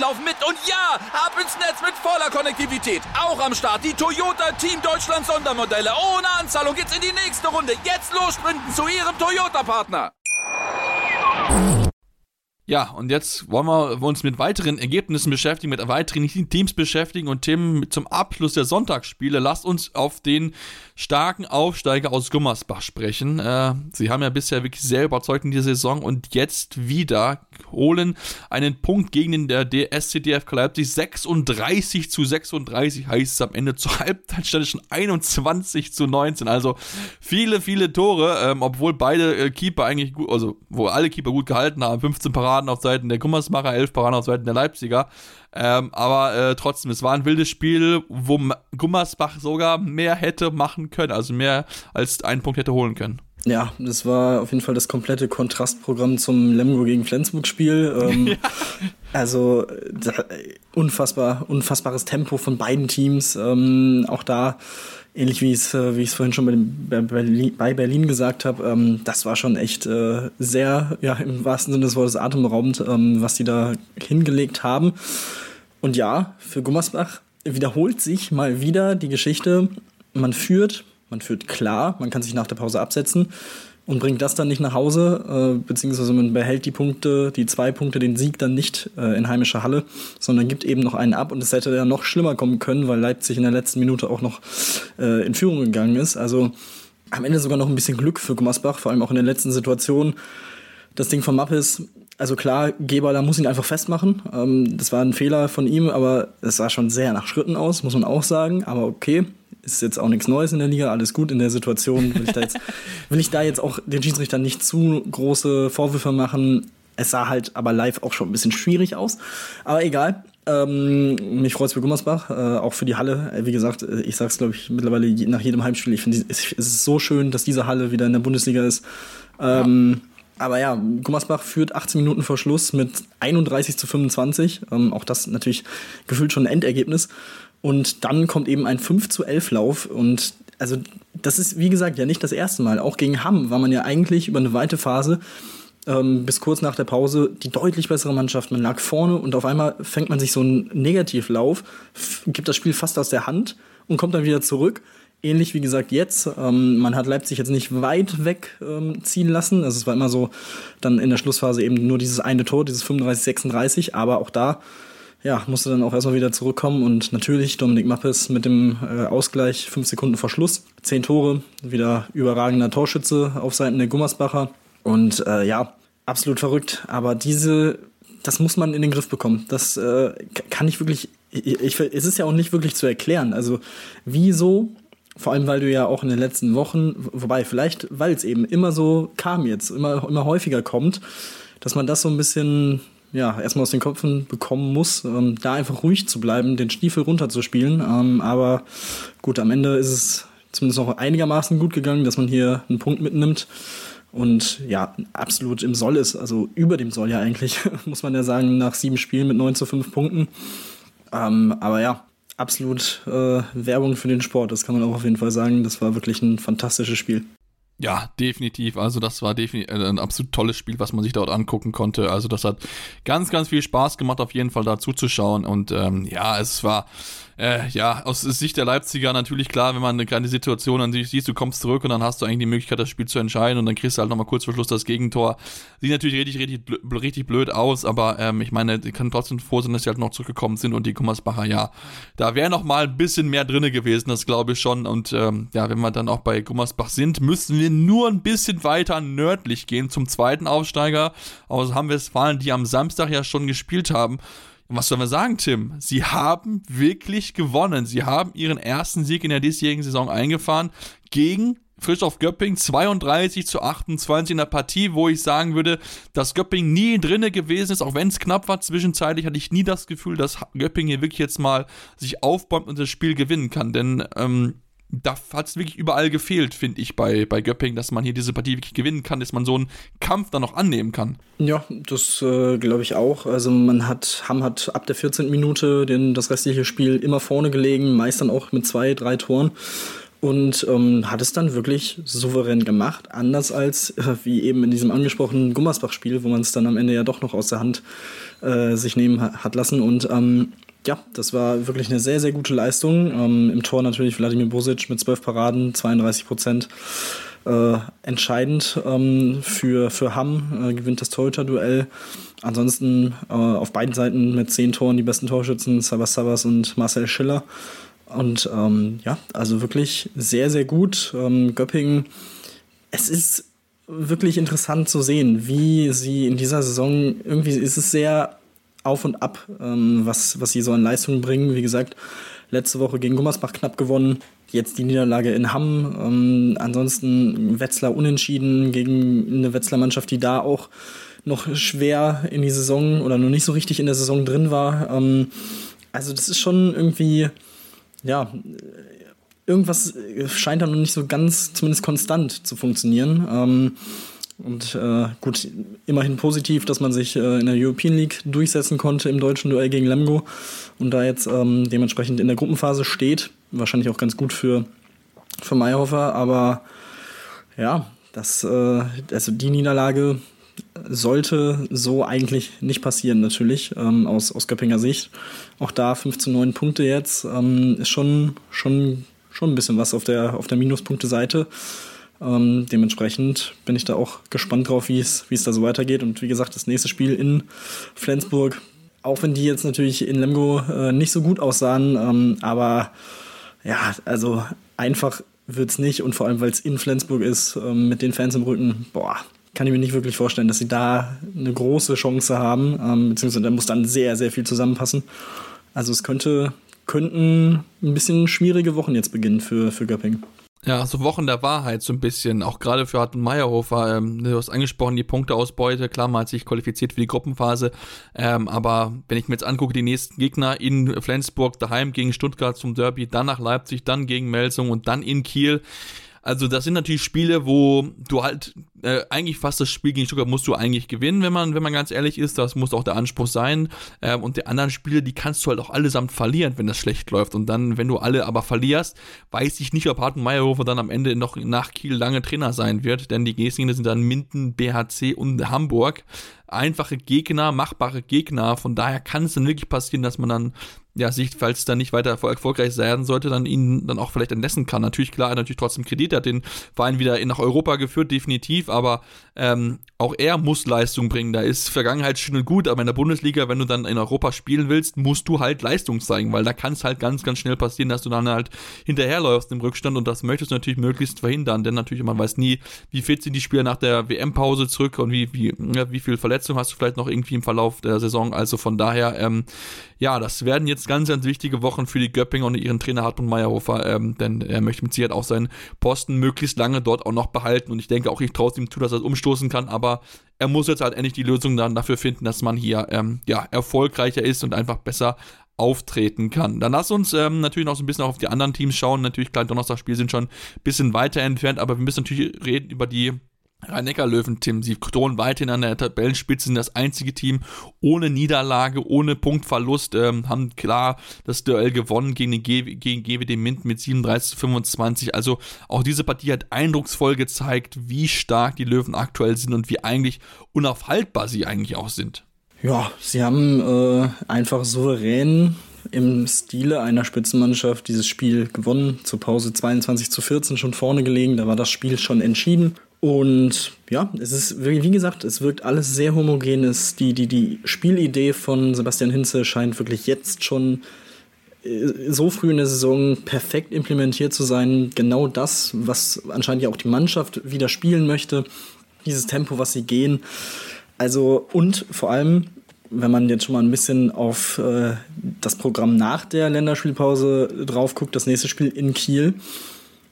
laufen mit. Und ja, ab ins Netz mit voller Konnektivität. Auch am Start die Toyota Team Deutschland Sondermodelle. Ohne Anzahlung geht's in die nächste Runde. Jetzt los sprinten zu ihrem Toyota-Partner. Ja, und jetzt wollen wir uns mit weiteren Ergebnissen beschäftigen, mit weiteren Teams beschäftigen und Themen zum Abschluss der Sonntagsspiele. Lasst uns auf den starken Aufsteiger aus Gummersbach sprechen. Äh, sie haben ja bisher wirklich sehr überzeugt in dieser Saison und jetzt wieder holen einen Punkt gegen den der DSCDF Leipzig. 36 zu 36 heißt es am Ende. Zur Halbzeit stand schon 21 zu 19. Also viele, viele Tore, ähm, obwohl beide äh, Keeper eigentlich gut, also wo alle Keeper gut gehalten haben. 15 Paraden auf Seiten der Gummersbacher, 11 Paraden auf Seiten der Leipziger. Ähm, aber äh, trotzdem, es war ein wildes Spiel, wo Gummersbach sogar mehr hätte machen können, also mehr als einen Punkt hätte holen können. Ja, das war auf jeden Fall das komplette Kontrastprogramm zum Lemgo gegen Flensburg-Spiel. Ähm, ja. Also da, unfassbar, unfassbares Tempo von beiden Teams. Ähm, auch da, ähnlich wie ich es äh, wie ich es vorhin schon bei, dem, Berlin, bei Berlin gesagt habe, ähm, das war schon echt äh, sehr, ja, im wahrsten Sinne des Wortes atemberaubend, ähm, was die da hingelegt haben. Und ja, für Gummersbach wiederholt sich mal wieder die Geschichte. Man führt, man führt klar, man kann sich nach der Pause absetzen und bringt das dann nicht nach Hause, äh, beziehungsweise man behält die Punkte, die zwei Punkte, den Sieg dann nicht äh, in heimischer Halle, sondern gibt eben noch einen ab und es hätte ja noch schlimmer kommen können, weil Leipzig in der letzten Minute auch noch äh, in Führung gegangen ist. Also am Ende sogar noch ein bisschen Glück für Gummersbach, vor allem auch in der letzten Situation. Das Ding von Mappes, also klar, Geballer muss ihn einfach festmachen. Ähm, das war ein Fehler von ihm, aber es sah schon sehr nach Schritten aus, muss man auch sagen. Aber okay, ist jetzt auch nichts Neues in der Liga, alles gut in der Situation. Will ich da jetzt, will ich da jetzt auch den Schiedsrichtern nicht zu große Vorwürfe machen. Es sah halt aber live auch schon ein bisschen schwierig aus. Aber egal. Ähm, mich freut es für Gummersbach, äh, auch für die Halle. Äh, wie gesagt, äh, ich sage es, glaube ich, mittlerweile je, nach jedem Heimspiel. Ich finde, es ist so schön, dass diese Halle wieder in der Bundesliga ist. Ähm, ja. Aber ja, Gummersbach führt 18 Minuten vor Schluss mit 31 zu 25. Ähm, auch das natürlich gefühlt schon ein Endergebnis. Und dann kommt eben ein 5 zu 11 Lauf und also das ist wie gesagt ja nicht das erste Mal. Auch gegen Hamm war man ja eigentlich über eine weite Phase ähm, bis kurz nach der Pause die deutlich bessere Mannschaft. Man lag vorne und auf einmal fängt man sich so einen Negativlauf, gibt das Spiel fast aus der Hand und kommt dann wieder zurück. Ähnlich wie gesagt jetzt. Ähm, man hat Leipzig jetzt nicht weit weg ähm, ziehen lassen. Also es war immer so dann in der Schlussphase eben nur dieses eine Tor, dieses 35-36. Aber auch da ja, musste dann auch erstmal wieder zurückkommen und natürlich Dominik Mappes mit dem äh, Ausgleich fünf Sekunden vor Schluss. Zehn Tore, wieder überragender Torschütze auf Seiten der Gummersbacher. Und äh, ja, absolut verrückt. Aber diese, das muss man in den Griff bekommen. Das äh, kann ich wirklich, ich, ich, es ist ja auch nicht wirklich zu erklären. Also wieso vor allem, weil du ja auch in den letzten Wochen, wobei vielleicht, weil es eben immer so kam jetzt, immer, immer häufiger kommt, dass man das so ein bisschen ja, erstmal aus den Köpfen bekommen muss, ähm, da einfach ruhig zu bleiben, den Stiefel runterzuspielen. Ähm, aber gut, am Ende ist es zumindest noch einigermaßen gut gegangen, dass man hier einen Punkt mitnimmt und ja, absolut im Soll ist, also über dem Soll ja eigentlich, muss man ja sagen, nach sieben Spielen mit 9 zu 5 Punkten. Ähm, aber ja, absolut äh, Werbung für den Sport, das kann man auch auf jeden Fall sagen. Das war wirklich ein fantastisches Spiel. Ja, definitiv. Also das war definitiv äh, ein absolut tolles Spiel, was man sich dort angucken konnte. Also das hat ganz, ganz viel Spaß gemacht, auf jeden Fall da zuzuschauen. Und ähm, ja, es war äh, ja, aus Sicht der Leipziger natürlich klar, wenn man eine kleine Situation an sich siehst, du kommst zurück und dann hast du eigentlich die Möglichkeit, das Spiel zu entscheiden und dann kriegst du halt nochmal kurz vor Schluss das Gegentor. Sieht natürlich richtig, richtig, richtig blöd aus, aber ähm, ich meine, die können trotzdem froh sein, dass sie halt noch zurückgekommen sind und die Gummersbacher, ja, da wäre noch mal ein bisschen mehr drinne gewesen, das glaube ich schon. Und ähm, ja, wenn wir dann auch bei Gummersbach sind, müssen wir nur ein bisschen weiter nördlich gehen zum zweiten Aufsteiger aus Hamm-Westfalen, die am Samstag ja schon gespielt haben. Und was sollen wir sagen, Tim? Sie haben wirklich gewonnen. Sie haben ihren ersten Sieg in der diesjährigen Saison eingefahren gegen Frischhoff Göpping 32 zu 28 in der Partie, wo ich sagen würde, dass Göpping nie drinne gewesen ist, auch wenn es knapp war. Zwischenzeitlich hatte ich nie das Gefühl, dass Göpping hier wirklich jetzt mal sich aufbäumt und das Spiel gewinnen kann. Denn ähm, da hat es wirklich überall gefehlt, finde ich, bei, bei Göpping, dass man hier diese Partie wirklich gewinnen kann, dass man so einen Kampf dann noch annehmen kann. Ja, das äh, glaube ich auch. Also man hat, Hamm hat ab der 14. Minute den, das restliche Spiel immer vorne gelegen, meist dann auch mit zwei, drei Toren und ähm, hat es dann wirklich souverän gemacht, anders als äh, wie eben in diesem angesprochenen Gummersbach-Spiel, wo man es dann am Ende ja doch noch aus der Hand äh, sich nehmen hat lassen und ähm, ja, das war wirklich eine sehr, sehr gute Leistung. Ähm, Im Tor natürlich Wladimir Bosic mit 12 Paraden, 32 Prozent. Äh, entscheidend ähm, für, für Hamm, äh, gewinnt das Torhüter-Duell. Ansonsten äh, auf beiden Seiten mit 10 Toren die besten Torschützen, Sabas Sabas und Marcel Schiller. Und ähm, ja, also wirklich sehr, sehr gut. Ähm, Göppingen, es ist wirklich interessant zu sehen, wie sie in dieser Saison, irgendwie ist es sehr auf und ab, ähm, was, was sie so an Leistungen bringen. Wie gesagt, letzte Woche gegen Gummersbach knapp gewonnen, jetzt die Niederlage in Hamm. Ähm, ansonsten Wetzlar unentschieden gegen eine Wetzlar Mannschaft, die da auch noch schwer in die Saison oder noch nicht so richtig in der Saison drin war. Ähm, also das ist schon irgendwie, ja, irgendwas scheint da noch nicht so ganz, zumindest konstant zu funktionieren. Ähm, und äh, gut, immerhin positiv, dass man sich äh, in der European League durchsetzen konnte im deutschen Duell gegen Lemgo und da jetzt ähm, dementsprechend in der Gruppenphase steht. Wahrscheinlich auch ganz gut für, für Meyerhofer, aber ja, das, äh, also die Niederlage sollte so eigentlich nicht passieren, natürlich, ähm, aus, aus Göppinger Sicht. Auch da 5 zu 9 Punkte jetzt ähm, ist schon, schon, schon ein bisschen was auf der, auf der Minuspunkte-Seite. Ähm, dementsprechend bin ich da auch gespannt drauf, wie es, da so weitergeht. Und wie gesagt, das nächste Spiel in Flensburg, auch wenn die jetzt natürlich in Lemgo äh, nicht so gut aussahen, ähm, aber ja, also einfach wird es nicht und vor allem, weil es in Flensburg ist, ähm, mit den Fans im Rücken, boah, kann ich mir nicht wirklich vorstellen, dass sie da eine große Chance haben, ähm, beziehungsweise da muss dann sehr, sehr viel zusammenpassen. Also es könnte, könnten ein bisschen schwierige Wochen jetzt beginnen für, für Göpping. Ja, so Wochen der Wahrheit so ein bisschen, auch gerade für Harten Meyerhofer, ähm, du hast angesprochen, die Punkteausbeute, klar, man hat sich qualifiziert für die Gruppenphase, ähm, aber wenn ich mir jetzt angucke, die nächsten Gegner in Flensburg, daheim gegen Stuttgart zum Derby, dann nach Leipzig, dann gegen Melsung und dann in Kiel, also das sind natürlich Spiele, wo du halt äh, eigentlich fast das Spiel gegen Stuttgart musst du eigentlich gewinnen, wenn man, wenn man ganz ehrlich ist. Das muss auch der Anspruch sein. Ähm, und die anderen Spiele, die kannst du halt auch allesamt verlieren, wenn das schlecht läuft. Und dann, wenn du alle aber verlierst, weiß ich nicht, ob Harten Meyerhofer dann am Ende noch nach Kiel lange Trainer sein wird, denn die Gegner sind dann Minden, BHC und Hamburg. Einfache Gegner, machbare Gegner. Von daher kann es dann wirklich passieren, dass man dann ja, sich, falls dann nicht weiter erfolgreich werden sollte, dann ihn dann auch vielleicht entlassen kann. Natürlich, klar, natürlich trotzdem Kredit, hat den Verein wieder nach Europa geführt, definitiv, aber ähm, auch er muss Leistung bringen. Da ist Vergangenheit schön und gut, aber in der Bundesliga, wenn du dann in Europa spielen willst, musst du halt Leistung zeigen, weil da kann es halt ganz, ganz schnell passieren, dass du dann halt hinterherläufst im Rückstand und das möchtest du natürlich möglichst verhindern, denn natürlich, man weiß nie, wie fit sind die Spieler nach der WM-Pause zurück und wie, wie, ja, wie viel Verletzung hast du vielleicht noch irgendwie im Verlauf der Saison. Also von daher, ähm, ja, das werden jetzt ganz, ganz wichtige Wochen für die Göppinger und ihren Trainer Hartmut Meyerhofer, ähm, denn er möchte mit Sicherheit auch seinen Posten möglichst lange dort auch noch behalten und ich denke auch, ich traue es ihm zu, dass er es umstoßen kann, aber er muss jetzt halt endlich die Lösung dann dafür finden, dass man hier ähm, ja, erfolgreicher ist und einfach besser auftreten kann. Dann lass uns ähm, natürlich noch so ein bisschen auf die anderen Teams schauen. Natürlich, klar, Donnerstagsspiele sind schon ein bisschen weiter entfernt, aber wir müssen natürlich reden über die Rhein-Neckar-Löwen, Tim, sie drohen weiterhin an der Tabellenspitze, sind das einzige Team ohne Niederlage, ohne Punktverlust, ähm, haben klar das Duell gewonnen gegen, den G gegen GWD Mint mit 37 zu 25. Also auch diese Partie hat eindrucksvoll gezeigt, wie stark die Löwen aktuell sind und wie eigentlich unaufhaltbar sie eigentlich auch sind. Ja, sie haben äh, einfach souverän im Stile einer Spitzenmannschaft dieses Spiel gewonnen. Zur Pause 22 zu 14 schon vorne gelegen. Da war das Spiel schon entschieden. Und ja, es ist, wie gesagt, es wirkt alles sehr homogen. Die, die, die Spielidee von Sebastian Hinze scheint wirklich jetzt schon äh, so früh in der Saison perfekt implementiert zu sein. Genau das, was anscheinend ja auch die Mannschaft wieder spielen möchte. Dieses Tempo, was sie gehen. Also, und vor allem, wenn man jetzt schon mal ein bisschen auf äh, das Programm nach der Länderspielpause drauf guckt, das nächste Spiel in Kiel.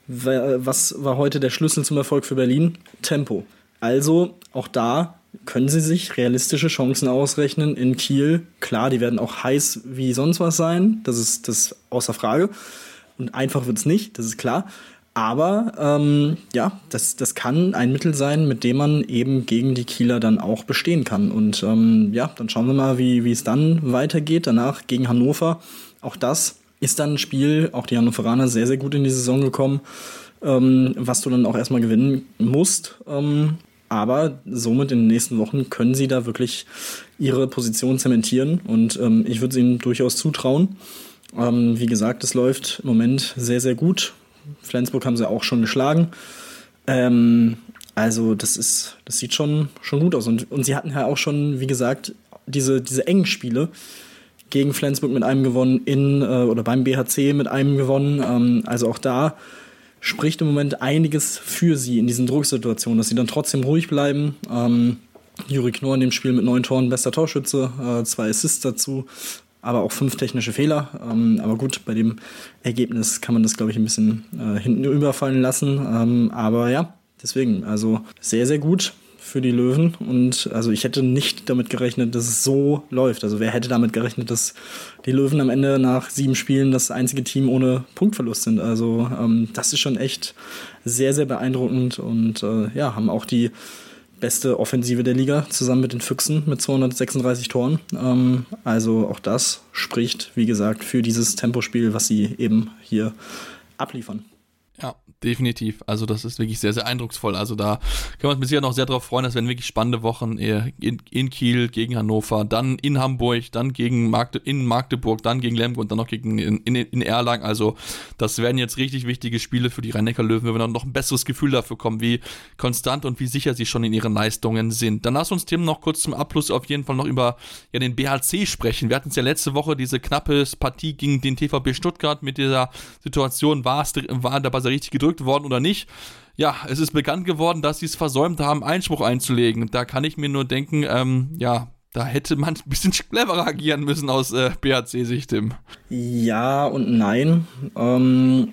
Was war heute der Schlüssel zum Erfolg für Berlin? Tempo. Also auch da können sie sich realistische Chancen ausrechnen in Kiel. Klar, die werden auch heiß wie sonst was sein. Das ist das außer Frage. Und einfach wird es nicht, das ist klar. Aber ähm, ja, das, das kann ein Mittel sein, mit dem man eben gegen die Kieler dann auch bestehen kann. Und ähm, ja, dann schauen wir mal, wie es dann weitergeht. Danach gegen Hannover. Auch das ist dann ein Spiel, auch die Hannoveraner sehr, sehr gut in die Saison gekommen, ähm, was du dann auch erstmal gewinnen musst. Ähm, aber somit in den nächsten Wochen können sie da wirklich ihre Position zementieren und ähm, ich würde es ihnen durchaus zutrauen. Ähm, wie gesagt, es läuft im Moment sehr, sehr gut. Flensburg haben sie auch schon geschlagen. Ähm, also das ist, das sieht schon, schon gut aus. Und, und sie hatten ja auch schon, wie gesagt, diese, diese engen Spiele gegen Flensburg mit einem gewonnen, in äh, oder beim BHC mit einem gewonnen. Ähm, also auch da spricht im Moment einiges für sie in diesen Drucksituationen, dass sie dann trotzdem ruhig bleiben. Ähm, Juri Knorr in dem Spiel mit neun Toren bester Torschütze, äh, zwei Assists dazu, aber auch fünf technische Fehler. Ähm, aber gut, bei dem Ergebnis kann man das, glaube ich, ein bisschen äh, hinten überfallen lassen. Ähm, aber ja, deswegen, also sehr, sehr gut für die Löwen. Und also ich hätte nicht damit gerechnet, dass es so läuft. Also wer hätte damit gerechnet, dass die Löwen am Ende nach sieben Spielen das einzige Team ohne Punktverlust sind. Also ähm, das ist schon echt sehr, sehr beeindruckend und äh, ja, haben auch die beste Offensive der Liga zusammen mit den Füchsen mit 236 Toren. Ähm, also auch das spricht, wie gesagt, für dieses Tempospiel, was sie eben hier abliefern. Ja, definitiv. Also das ist wirklich sehr, sehr eindrucksvoll. Also da können wir uns mit noch sehr darauf freuen. Das werden wirklich spannende Wochen in, in Kiel gegen Hannover, dann in Hamburg, dann gegen Magde, in Magdeburg, dann gegen Lemgo und dann noch gegen in, in, in Erlangen. Also das werden jetzt richtig wichtige Spiele für die Rhein-Neckar-Löwen, wenn wir dann noch ein besseres Gefühl dafür kommen, wie konstant und wie sicher sie schon in ihren Leistungen sind. Dann lass uns Tim noch kurz zum Abschluss auf jeden Fall noch über ja, den BHC sprechen. Wir hatten es ja letzte Woche diese knappe Partie gegen den TVB Stuttgart mit dieser Situation, war es war der Buzzer richtig gedrückt worden oder nicht. Ja, es ist bekannt geworden, dass sie es versäumt haben, Einspruch einzulegen. Da kann ich mir nur denken, ähm, ja, da hätte man ein bisschen cleverer agieren müssen aus äh, BHC-Sicht, Tim. Ja und nein. Ähm,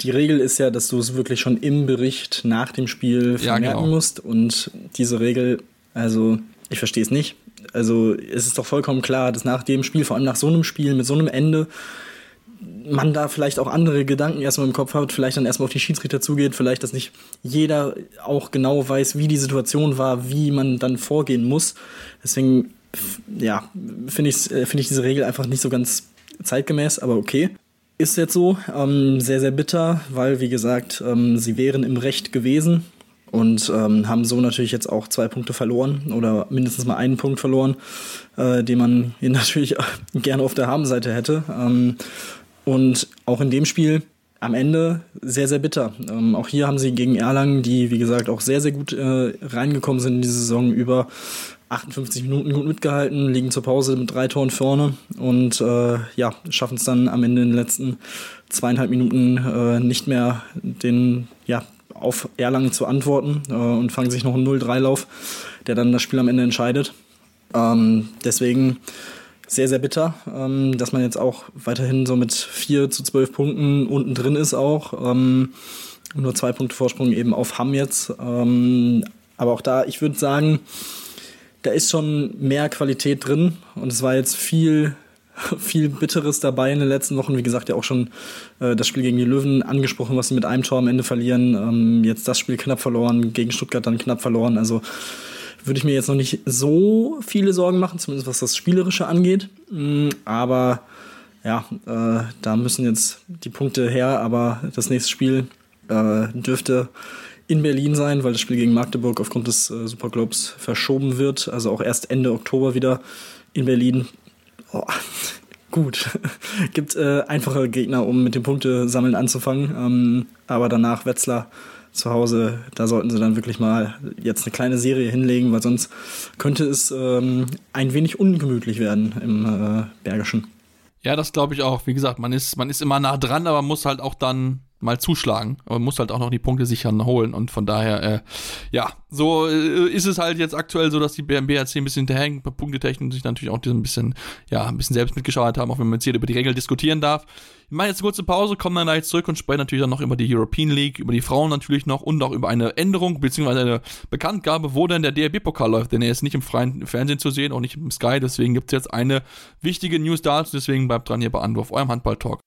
die Regel ist ja, dass du es wirklich schon im Bericht nach dem Spiel vermerken ja, genau. musst. Und diese Regel, also ich verstehe es nicht. Also es ist doch vollkommen klar, dass nach dem Spiel, vor allem nach so einem Spiel mit so einem Ende, man da vielleicht auch andere Gedanken erstmal im Kopf hat, vielleicht dann erstmal auf die Schiedsrichter zugeht, vielleicht, dass nicht jeder auch genau weiß, wie die Situation war, wie man dann vorgehen muss. Deswegen, ja, finde ich, äh, finde ich diese Regel einfach nicht so ganz zeitgemäß, aber okay. Ist jetzt so, ähm, sehr, sehr bitter, weil, wie gesagt, ähm, sie wären im Recht gewesen und ähm, haben so natürlich jetzt auch zwei Punkte verloren oder mindestens mal einen Punkt verloren, äh, den man natürlich gerne auf der Habenseite hätte. Ähm, und auch in dem Spiel am Ende sehr, sehr bitter. Ähm, auch hier haben sie gegen Erlangen, die wie gesagt auch sehr, sehr gut äh, reingekommen sind in die Saison, über 58 Minuten gut mitgehalten, liegen zur Pause mit drei Toren vorne und äh, ja, schaffen es dann am Ende in den letzten zweieinhalb Minuten äh, nicht mehr den, ja, auf Erlangen zu antworten äh, und fangen sich noch einen 0-3-Lauf, der dann das Spiel am Ende entscheidet. Ähm, deswegen sehr, sehr bitter, ähm, dass man jetzt auch weiterhin so mit 4 zu 12 Punkten unten drin ist auch. Ähm, nur zwei Punkte Vorsprung eben auf Hamm jetzt. Ähm, aber auch da, ich würde sagen, da ist schon mehr Qualität drin und es war jetzt viel viel Bitteres dabei in den letzten Wochen. Wie gesagt, ja auch schon äh, das Spiel gegen die Löwen angesprochen, was sie mit einem Tor am Ende verlieren. Ähm, jetzt das Spiel knapp verloren, gegen Stuttgart dann knapp verloren. Also würde ich mir jetzt noch nicht so viele Sorgen machen, zumindest was das Spielerische angeht. Mm, aber ja, äh, da müssen jetzt die Punkte her. Aber das nächste Spiel äh, dürfte in Berlin sein, weil das Spiel gegen Magdeburg aufgrund des äh, Superglobes verschoben wird. Also auch erst Ende Oktober wieder in Berlin. Oh, gut. Gibt äh, einfache Gegner, um mit dem Punktesammeln anzufangen. Ähm, aber danach Wetzlar zu Hause, da sollten sie dann wirklich mal jetzt eine kleine Serie hinlegen, weil sonst könnte es ähm, ein wenig ungemütlich werden im äh, Bergischen. Ja, das glaube ich auch. Wie gesagt, man ist, man ist immer nah dran, aber muss halt auch dann mal zuschlagen, aber muss halt auch noch die Punkte sicher holen und von daher, äh, ja, so äh, ist es halt jetzt aktuell so, dass die BMBRC ein bisschen hinterhängen, bei Punktetechnik sich natürlich auch ein bisschen, ja, ein bisschen selbst mitgeschaut haben, auch wenn man jetzt hier über die Regeln diskutieren darf. Wir machen jetzt eine kurze Pause, kommen dann gleich zurück und sprechen natürlich dann noch über die European League, über die Frauen natürlich noch und auch über eine Änderung beziehungsweise eine Bekanntgabe, wo denn der DRB-Pokal läuft, denn er ist nicht im freien Fernsehen zu sehen, auch nicht im Sky, deswegen gibt es jetzt eine wichtige News dazu, deswegen bleibt dran hier bei Anwurf, eurem Handball-Talk.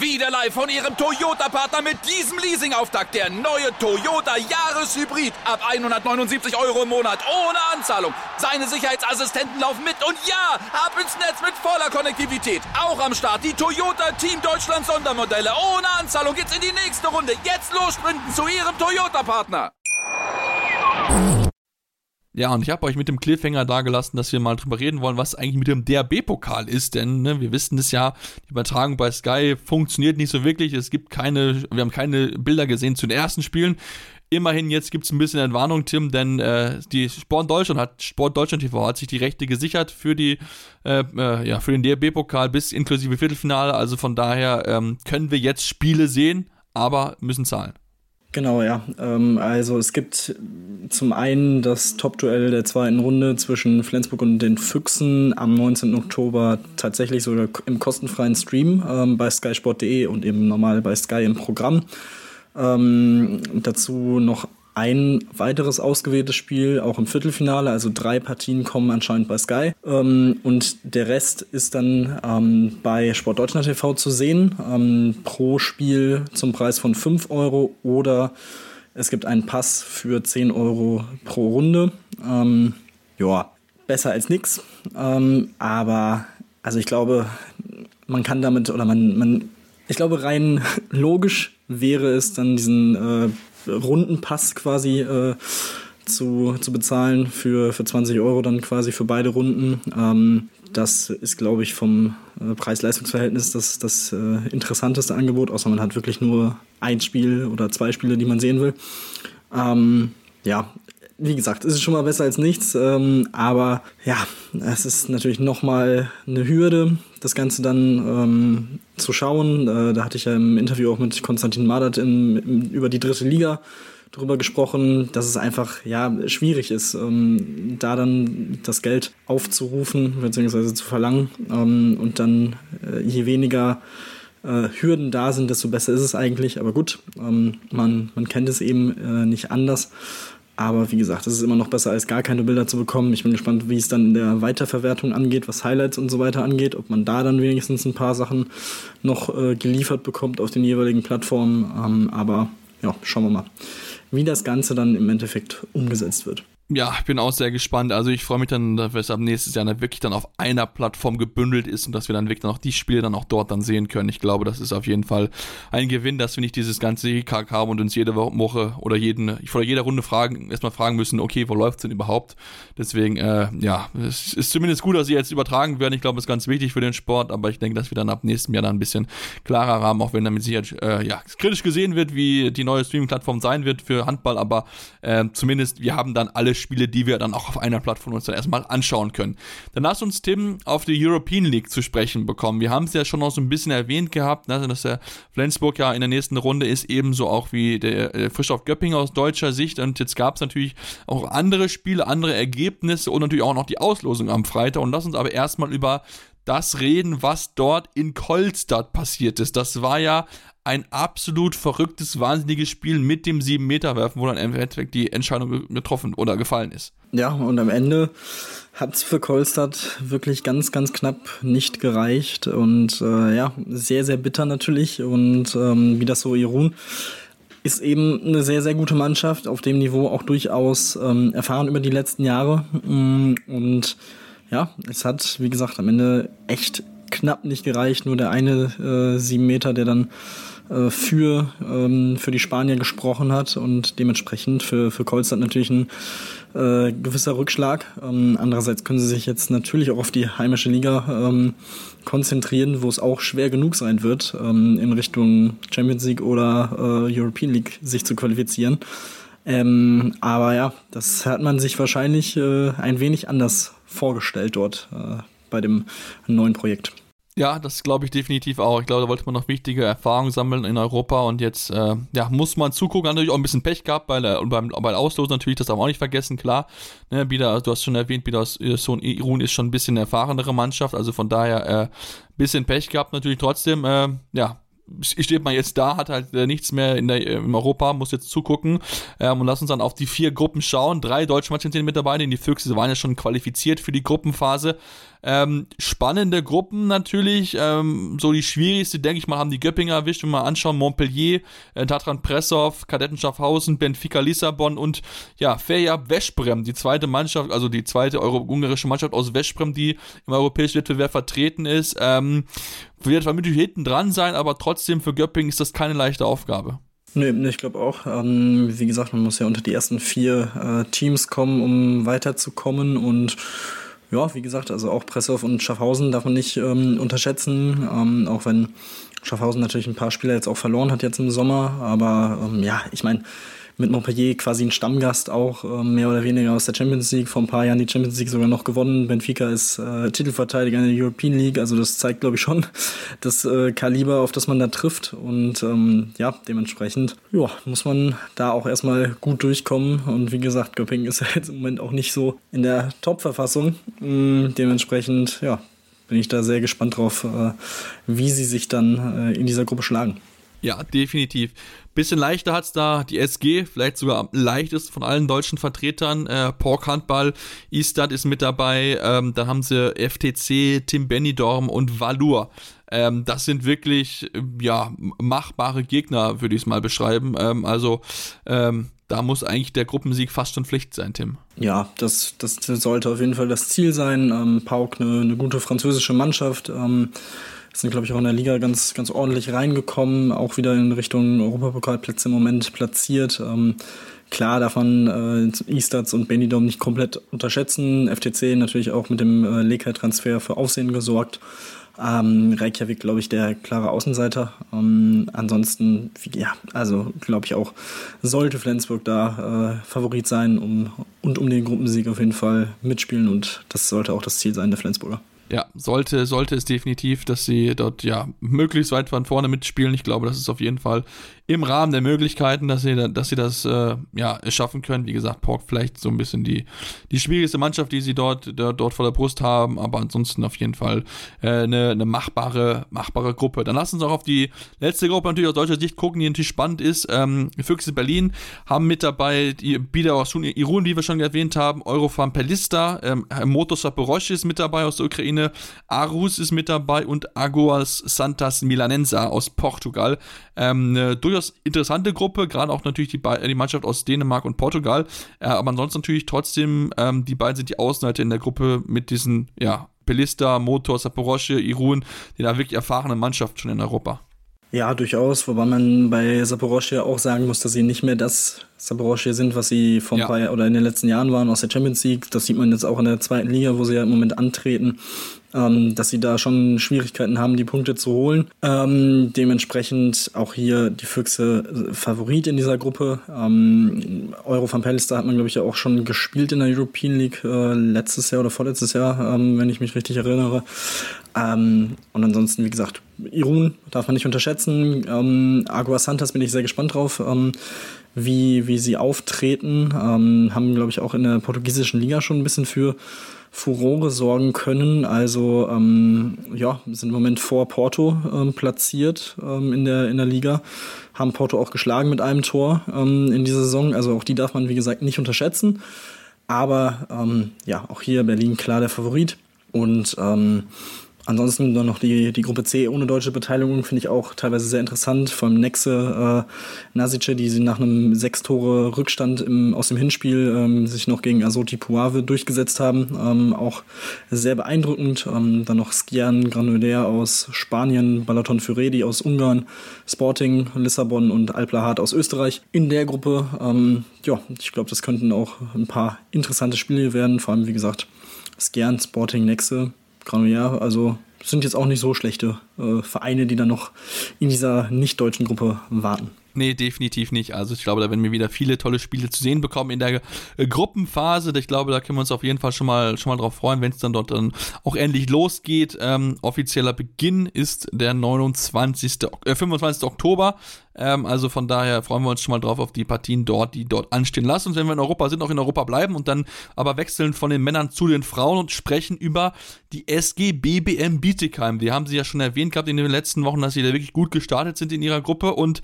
Wieder live von Ihrem Toyota-Partner mit diesem Leasing-Auftakt. Der neue Toyota Jahreshybrid. Ab 179 Euro im Monat. Ohne Anzahlung. Seine Sicherheitsassistenten laufen mit. Und ja, ab ins Netz mit voller Konnektivität. Auch am Start die Toyota Team Deutschland Sondermodelle. Ohne Anzahlung geht's in die nächste Runde. Jetzt los zu Ihrem Toyota-Partner. Ja, und ich habe euch mit dem Cliffhanger dagelassen, dass wir mal drüber reden wollen, was eigentlich mit dem DRB-Pokal ist, denn ne, wir wissen es ja, die Übertragung bei Sky funktioniert nicht so wirklich. Es gibt keine, wir haben keine Bilder gesehen zu den ersten Spielen. Immerhin jetzt gibt es ein bisschen Entwarnung, Tim, denn äh, die Sport Deutschland hat Sport Deutschland TV hat sich die Rechte gesichert für die äh, äh, ja für den DRB-Pokal bis inklusive Viertelfinale. Also von daher ähm, können wir jetzt Spiele sehen, aber müssen zahlen. Genau, ja. Ähm, also es gibt zum einen das Top-Duell der zweiten Runde zwischen Flensburg und den Füchsen am 19. Oktober tatsächlich sogar im kostenfreien Stream ähm, bei skysport.de und eben normal bei Sky im Programm. Ähm, dazu noch ein weiteres ausgewähltes Spiel, auch im Viertelfinale. Also drei Partien kommen anscheinend bei Sky. Ähm, und der Rest ist dann ähm, bei Sport Deutschland TV zu sehen. Ähm, pro Spiel zum Preis von 5 Euro oder es gibt einen Pass für 10 Euro pro Runde. Ähm, ja, besser als nichts. Ähm, aber also ich glaube, man kann damit oder man, man ich glaube, rein logisch wäre es dann diesen äh, Rundenpass quasi äh, zu, zu bezahlen für, für 20 Euro dann quasi für beide Runden. Ähm, das ist, glaube ich, vom äh, Preis-Leistungs-Verhältnis das, das äh, interessanteste Angebot, außer man hat wirklich nur ein Spiel oder zwei Spiele, die man sehen will. Ähm, ja, wie gesagt, ist es schon mal besser als nichts, ähm, aber ja, es ist natürlich nochmal eine Hürde, das Ganze dann ähm, zu schauen. Äh, da hatte ich ja im Interview auch mit Konstantin Madert in, in, über die dritte Liga darüber gesprochen, dass es einfach ja schwierig ist, ähm, da dann das Geld aufzurufen bzw. zu verlangen ähm, und dann äh, je weniger äh, Hürden da sind, desto besser ist es eigentlich. Aber gut, ähm, man, man kennt es eben äh, nicht anders. Aber wie gesagt, es ist immer noch besser, als gar keine Bilder zu bekommen. Ich bin gespannt, wie es dann in der Weiterverwertung angeht, was Highlights und so weiter angeht, ob man da dann wenigstens ein paar Sachen noch äh, geliefert bekommt auf den jeweiligen Plattformen. Ähm, aber ja, schauen wir mal, wie das Ganze dann im Endeffekt umgesetzt wird ja, ich bin auch sehr gespannt. Also ich freue mich dann, dass es ab nächstes Jahr dann wirklich dann auf einer Plattform gebündelt ist und dass wir dann wirklich dann auch die Spiele dann auch dort dann sehen können. Ich glaube, das ist auf jeden Fall ein Gewinn, dass wir nicht dieses ganze EKK haben und uns jede Woche oder jeden, vor jeder Runde fragen, erstmal fragen müssen, okay, wo läuft's denn überhaupt? Deswegen, äh, ja, es ist zumindest gut, dass sie jetzt übertragen werden. Ich glaube, es ist ganz wichtig für den Sport, aber ich denke, dass wir dann ab nächstem Jahr dann ein bisschen klarer haben, auch wenn damit sicher, äh, ja, kritisch gesehen wird, wie die neue Streaming-Plattform sein wird für Handball, aber äh, zumindest wir haben dann alle Spiele, die wir dann auch auf einer Plattform uns dann erstmal anschauen können. Dann lass uns Tim auf die European League zu sprechen bekommen. Wir haben es ja schon noch so ein bisschen erwähnt gehabt, ne, dass der Flensburg ja in der nächsten Runde ist, ebenso auch wie der, der Frischhoff Göpping aus deutscher Sicht. Und jetzt gab es natürlich auch andere Spiele, andere Ergebnisse und natürlich auch noch die Auslosung am Freitag. Und lass uns aber erstmal über das reden, was dort in Kolstadt passiert ist. Das war ja ein absolut verrücktes, wahnsinniges Spiel mit dem 7-Meter-Werfen, wo dann im Endeffekt die Entscheidung getroffen oder gefallen ist. Ja, und am Ende hat es für Kolstadt wirklich ganz, ganz knapp nicht gereicht. Und äh, ja, sehr, sehr bitter natürlich. Und ähm, wie das so Irun ist eben eine sehr, sehr gute Mannschaft, auf dem Niveau auch durchaus ähm, erfahren über die letzten Jahre. Mm, und ja, es hat, wie gesagt, am Ende echt knapp nicht gereicht. Nur der eine äh, sieben Meter, der dann äh, für, ähm, für die Spanier gesprochen hat und dementsprechend für, für Kolstadt natürlich ein äh, gewisser Rückschlag. Ähm, andererseits können sie sich jetzt natürlich auch auf die heimische Liga ähm, konzentrieren, wo es auch schwer genug sein wird, ähm, in Richtung Champions League oder äh, European League sich zu qualifizieren. Ähm, aber ja, das hat man sich wahrscheinlich äh, ein wenig anders vorgestellt dort äh, bei dem neuen Projekt. Ja, das glaube ich definitiv auch. Ich glaube, da wollte man noch wichtige Erfahrungen sammeln in Europa und jetzt äh, ja, muss man zugucken. Hat natürlich auch ein bisschen Pech gehabt der, und beim, bei der Auslosung natürlich, das darf man auch nicht vergessen, klar. Ne, Bida, du hast schon erwähnt, Bidas Sohn Irun ist schon ein bisschen erfahrenere Mannschaft, also von daher äh, bisschen Pech gehabt natürlich trotzdem. Äh, ja, steht man jetzt da, hat halt äh, nichts mehr in, der, in Europa, muss jetzt zugucken ähm, und lass uns dann auf die vier Gruppen schauen. Drei deutsche Mannschaften sind mit dabei, denn die Füchse waren ja schon qualifiziert für die Gruppenphase. Ähm, spannende Gruppen natürlich. Ähm, so die schwierigste, denke ich mal, haben die Göppinger erwischt. Wenn wir mal anschauen, Montpellier, äh, Tatran Pressov, Kadetten Schaffhausen, Benfica Lissabon und ja, Feja Veszprem, die zweite Mannschaft, also die zweite ungarische Mannschaft aus Veszprem, die im europäischen Wettbewerb vertreten ist. Ähm, wird vermutlich hinten dran sein, aber trotzdem für Göppingen ist das keine leichte Aufgabe. Nee, ich glaube auch. Ähm, wie gesagt, man muss ja unter die ersten vier äh, Teams kommen, um weiterzukommen und ja, wie gesagt, also auch Pressow und Schaffhausen darf man nicht ähm, unterschätzen, ähm, auch wenn Schaffhausen natürlich ein paar Spieler jetzt auch verloren hat jetzt im Sommer. Aber ähm, ja, ich meine, mit Montpellier quasi ein Stammgast auch äh, mehr oder weniger aus der Champions League, vor ein paar Jahren die Champions League sogar noch gewonnen. Benfica ist äh, Titelverteidiger in der European League, also das zeigt, glaube ich, schon das äh, Kaliber, auf das man da trifft. Und ähm, ja, dementsprechend ja, muss man da auch erstmal gut durchkommen. Und wie gesagt, Göppingen ist ja jetzt im Moment auch nicht so in der Top-Verfassung. Ähm, dementsprechend, ja, bin ich da sehr gespannt drauf, äh, wie sie sich dann äh, in dieser Gruppe schlagen. Ja, definitiv. Bisschen leichter hat es da die SG, vielleicht sogar am leichtesten von allen deutschen Vertretern. Äh, Pork Handball, Istad ist mit dabei, ähm, dann haben sie FTC, Tim Benidorm und Valur. Ähm, das sind wirklich, ja, machbare Gegner, würde ich es mal beschreiben. Ähm, also, ähm, da muss eigentlich der Gruppensieg fast schon Pflicht sein, Tim. Ja, das, das sollte auf jeden Fall das Ziel sein. Ähm, Pauk, eine, eine gute französische Mannschaft. Ähm, sind, glaube ich, auch in der Liga ganz, ganz ordentlich reingekommen, auch wieder in Richtung Europapokalplätze im Moment platziert. Ähm, klar man äh, Eastats und Benidorm nicht komplett unterschätzen. FTC natürlich auch mit dem äh, Leka-Transfer für Aufsehen gesorgt. Ähm, Reykjavik, glaube ich, der klare Außenseiter. Ähm, ansonsten, ja, also glaube ich auch, sollte Flensburg da äh, Favorit sein um, und um den Gruppensieg auf jeden Fall mitspielen und das sollte auch das Ziel sein der Flensburger. Ja, sollte, sollte es definitiv, dass sie dort ja möglichst weit von vorne mitspielen. Ich glaube, das ist auf jeden Fall im Rahmen der Möglichkeiten, dass sie, dass sie das äh, ja, schaffen können. Wie gesagt, Pork vielleicht so ein bisschen die, die schwierigste Mannschaft, die sie dort, der, dort vor der Brust haben, aber ansonsten auf jeden Fall äh, eine, eine machbare, machbare Gruppe. Dann lassen uns auch auf die letzte Gruppe natürlich aus deutscher Sicht gucken, die natürlich spannend ist. Ähm, Füchse Berlin haben mit dabei die Bida aus Irun, wie wir schon erwähnt haben, Eurofarm Pelista, ähm, Motor Saporosch ist mit dabei aus der Ukraine, Arus ist mit dabei und Aguas Santas Milanensa aus Portugal. Ähm, eine durchaus interessante Gruppe, gerade auch natürlich die, die Mannschaft aus Dänemark und Portugal. Äh, aber ansonsten natürlich trotzdem, ähm, die beiden sind die Außenseiter in der Gruppe mit diesen, ja, Pelista, Motor, Saporosche, Irun, die da wirklich erfahrene Mannschaft schon in Europa. Ja, durchaus, wobei man bei Saporosche auch sagen muss, dass sie nicht mehr das Saporosche sind, was sie vor ein ja. paar oder in den letzten Jahren waren aus der Champions League. Das sieht man jetzt auch in der zweiten Liga, wo sie ja im Moment antreten ähm, dass sie da schon Schwierigkeiten haben, die Punkte zu holen. Ähm, dementsprechend auch hier die Füchse äh, Favorit in dieser Gruppe. Ähm, Euro van Pellister hat man, glaube ich, ja auch schon gespielt in der European League äh, letztes Jahr oder vorletztes Jahr, ähm, wenn ich mich richtig erinnere. Ähm, und ansonsten, wie gesagt, Irun darf man nicht unterschätzen. Ähm, Agua Santas bin ich sehr gespannt drauf, ähm, wie, wie sie auftreten. Ähm, haben, glaube ich, auch in der portugiesischen Liga schon ein bisschen für Furore sorgen können. Also ähm, ja, sind im Moment vor Porto ähm, platziert ähm, in, der, in der Liga. Haben Porto auch geschlagen mit einem Tor ähm, in dieser Saison. Also auch die darf man, wie gesagt, nicht unterschätzen. Aber ähm, ja, auch hier Berlin klar der Favorit. Und ähm, Ansonsten dann noch die, die Gruppe C ohne deutsche Beteiligung finde ich auch teilweise sehr interessant. Vor allem Nexe, äh, Nasice, die sie nach einem sechs Tore Rückstand im, aus dem Hinspiel ähm, sich noch gegen Azoti Puave durchgesetzt haben. Ähm, auch sehr beeindruckend. Ähm, dann noch Skian Granollers aus Spanien, Balaton Furedi aus Ungarn, Sporting Lissabon und Alplahat aus Österreich in der Gruppe. Ähm, ja, ich glaube, das könnten auch ein paar interessante Spiele werden. Vor allem, wie gesagt, Skian, Sporting, Nexe Granollers, also sind jetzt auch nicht so schlechte äh, Vereine, die dann noch in dieser nicht-deutschen Gruppe warten. Nee, definitiv nicht. Also ich glaube, da werden wir wieder viele tolle Spiele zu sehen bekommen in der äh, Gruppenphase. Ich glaube, da können wir uns auf jeden Fall schon mal schon mal drauf freuen, wenn es dann dort dann auch endlich losgeht. Ähm, offizieller Beginn ist der 29. Äh, 25. Oktober. Ähm, also von daher freuen wir uns schon mal drauf auf die Partien dort, die dort anstehen. Lass uns, wenn wir in Europa sind, auch in Europa bleiben und dann aber wechseln von den Männern zu den Frauen und sprechen über die SG BBM Bietigheim. Wir haben sie ja schon erwähnt gehabt in den letzten Wochen, dass sie da wirklich gut gestartet sind in ihrer Gruppe und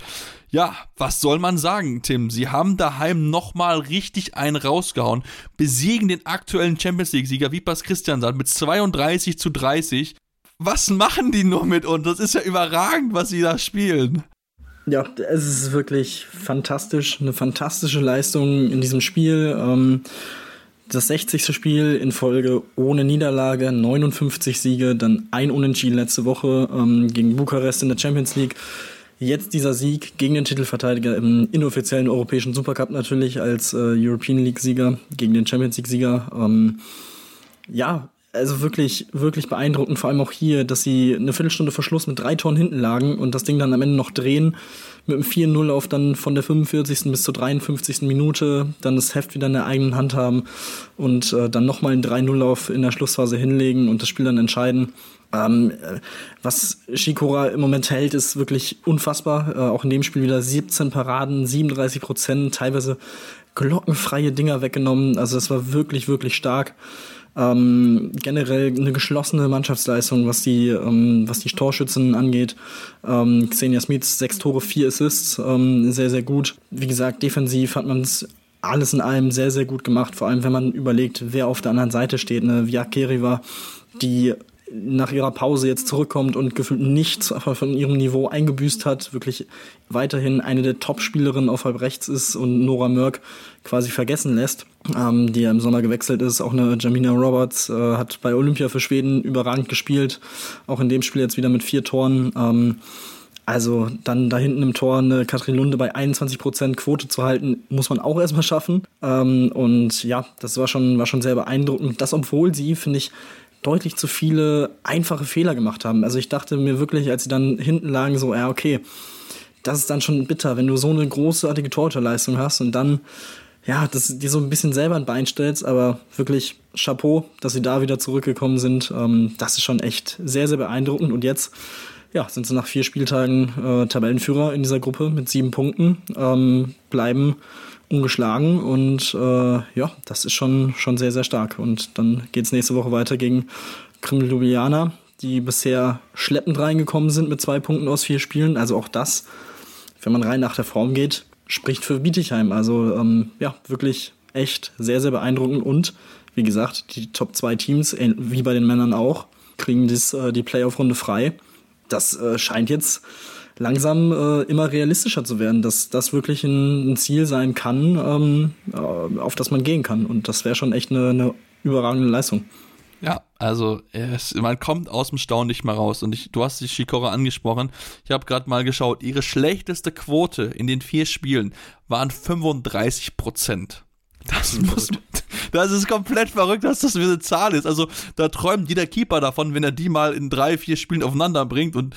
ja, was soll man sagen, Tim? Sie haben daheim nochmal richtig einen rausgehauen, besiegen den aktuellen Champions League-Sieger Vipas Christiansand mit 32 zu 30. Was machen die nur mit uns? Das ist ja überragend, was sie da spielen. Ja, es ist wirklich fantastisch, eine fantastische Leistung in diesem Spiel. Ähm, das 60. Spiel in Folge ohne Niederlage, 59 Siege, dann ein Unentschieden letzte Woche ähm, gegen Bukarest in der Champions League. Jetzt dieser Sieg gegen den Titelverteidiger im inoffiziellen europäischen Supercup natürlich als äh, European League-Sieger gegen den Champions League-Sieger. Ähm, ja, also wirklich, wirklich beeindruckend, vor allem auch hier, dass sie eine Viertelstunde Verschluss mit drei Toren hinten lagen und das Ding dann am Ende noch drehen mit einem 4-0 auf dann von der 45. bis zur 53. Minute dann das Heft wieder in der eigenen Hand haben und äh, dann nochmal ein 3-0 auf in der Schlussphase hinlegen und das Spiel dann entscheiden. Ähm, äh, was Shikora im Moment hält, ist wirklich unfassbar. Äh, auch in dem Spiel wieder 17 Paraden, 37 Prozent, teilweise glockenfreie Dinger weggenommen. Also das war wirklich, wirklich stark. Ähm, generell eine geschlossene Mannschaftsleistung, was die, ähm, was die Torschützen angeht. Ähm, Xenia Smith, sechs Tore, vier Assists, ähm, sehr, sehr gut. Wie gesagt, defensiv hat man es alles in allem sehr, sehr gut gemacht. Vor allem, wenn man überlegt, wer auf der anderen Seite steht. Ne? Via Keriva, die nach ihrer Pause jetzt zurückkommt und gefühlt nichts von ihrem Niveau eingebüßt hat, wirklich weiterhin eine der Top-Spielerinnen auf halb rechts ist und Nora Mörk quasi vergessen lässt, ähm, die ja im Sommer gewechselt ist. Auch eine Jamina Roberts äh, hat bei Olympia für Schweden überragend gespielt, auch in dem Spiel jetzt wieder mit vier Toren. Ähm, also dann da hinten im Tor eine Katrin Lunde bei 21% Quote zu halten, muss man auch erstmal schaffen. Ähm, und ja, das war schon, war schon sehr beeindruckend. Das, obwohl sie, finde ich, deutlich zu viele einfache Fehler gemacht haben. Also ich dachte mir wirklich, als sie dann hinten lagen, so, ja, okay, das ist dann schon bitter, wenn du so eine großartige Torhüterleistung hast und dann, ja, das dir so ein bisschen selber ein Bein stellst, aber wirklich Chapeau, dass sie da wieder zurückgekommen sind. Ähm, das ist schon echt sehr, sehr beeindruckend. Und jetzt, ja, sind sie nach vier Spieltagen äh, Tabellenführer in dieser Gruppe mit sieben Punkten, ähm, bleiben ungeschlagen und äh, ja, das ist schon, schon sehr, sehr stark. Und dann geht es nächste Woche weiter gegen Kreml Ljubljana, die bisher schleppend reingekommen sind mit zwei Punkten aus vier Spielen. Also auch das, wenn man rein nach der Form geht, spricht für Bietigheim. Also ähm, ja, wirklich echt sehr, sehr beeindruckend und wie gesagt, die Top 2 Teams, wie bei den Männern auch, kriegen das, äh, die Playoff-Runde frei. Das äh, scheint jetzt langsam äh, immer realistischer zu werden, dass das wirklich ein, ein Ziel sein kann, ähm, äh, auf das man gehen kann. Und das wäre schon echt eine, eine überragende Leistung. Ja, also es, man kommt aus dem Staunen nicht mehr raus. Und ich, du hast die Shikora angesprochen. Ich habe gerade mal geschaut. Ihre schlechteste Quote in den vier Spielen waren 35 Prozent. Das, muss, das ist komplett verrückt, dass das eine Zahl ist. Also da träumt jeder Keeper davon, wenn er die mal in drei, vier Spielen aufeinander bringt. Und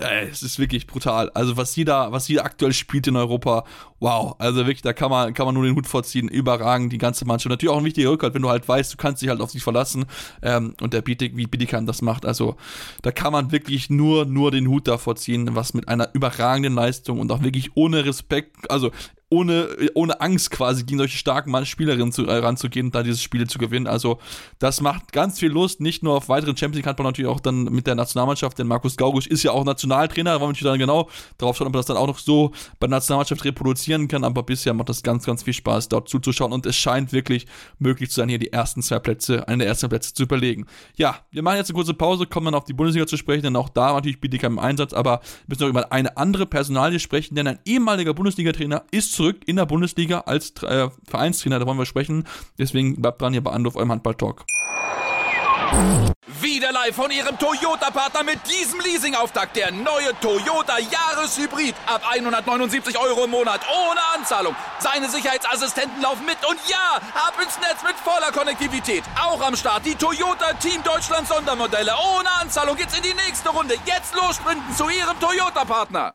äh, es ist wirklich brutal. Also was sie da, was sie aktuell spielt in Europa, wow. Also wirklich, da kann man, kann man nur den Hut vorziehen. Überragend, die ganze Mannschaft. Natürlich auch ein wichtiger Rückhalt, wenn du halt weißt, du kannst dich halt auf sich verlassen. Ähm, und der Bietig, wie Bietigheim das macht. Also da kann man wirklich nur, nur den Hut davor ziehen, was mit einer überragenden Leistung und auch wirklich ohne Respekt, also ohne, ohne Angst quasi gegen solche starken Mann Spielerinnen zu, äh, ranzugehen und da diese Spiele zu gewinnen. Also das macht ganz viel Lust, nicht nur auf weiteren Champions League Handball, natürlich auch dann mit der Nationalmannschaft, denn Markus Gaugusch ist ja auch Nationaltrainer, da wollen wir natürlich dann genau drauf schauen, ob er das dann auch noch so bei der Nationalmannschaft reproduzieren kann, aber bisher macht das ganz, ganz viel Spaß, dort zuzuschauen und es scheint wirklich möglich zu sein, hier die ersten zwei Plätze, eine der ersten Plätze zu überlegen. Ja, wir machen jetzt eine kurze Pause, kommen dann auf die Bundesliga zu sprechen, denn auch da natürlich bietet keinen Einsatz, aber wir müssen noch über eine andere Personalie sprechen, denn ein ehemaliger Bundesliga-Trainer ist zurück in der Bundesliga als äh, Vereinstrainer, da wollen wir sprechen. Deswegen bleibt dran hier bei Anruf eurem Handball-Talk. Wieder live von Ihrem Toyota-Partner mit diesem Leasing-Auftakt. Der neue Toyota Jahreshybrid. Ab 179 Euro im Monat. Ohne Anzahlung. Seine Sicherheitsassistenten laufen mit. Und ja, ab ins Netz mit voller Konnektivität. Auch am Start die Toyota Team Deutschland Sondermodelle. Ohne Anzahlung geht's in die nächste Runde. Jetzt los zu Ihrem Toyota-Partner.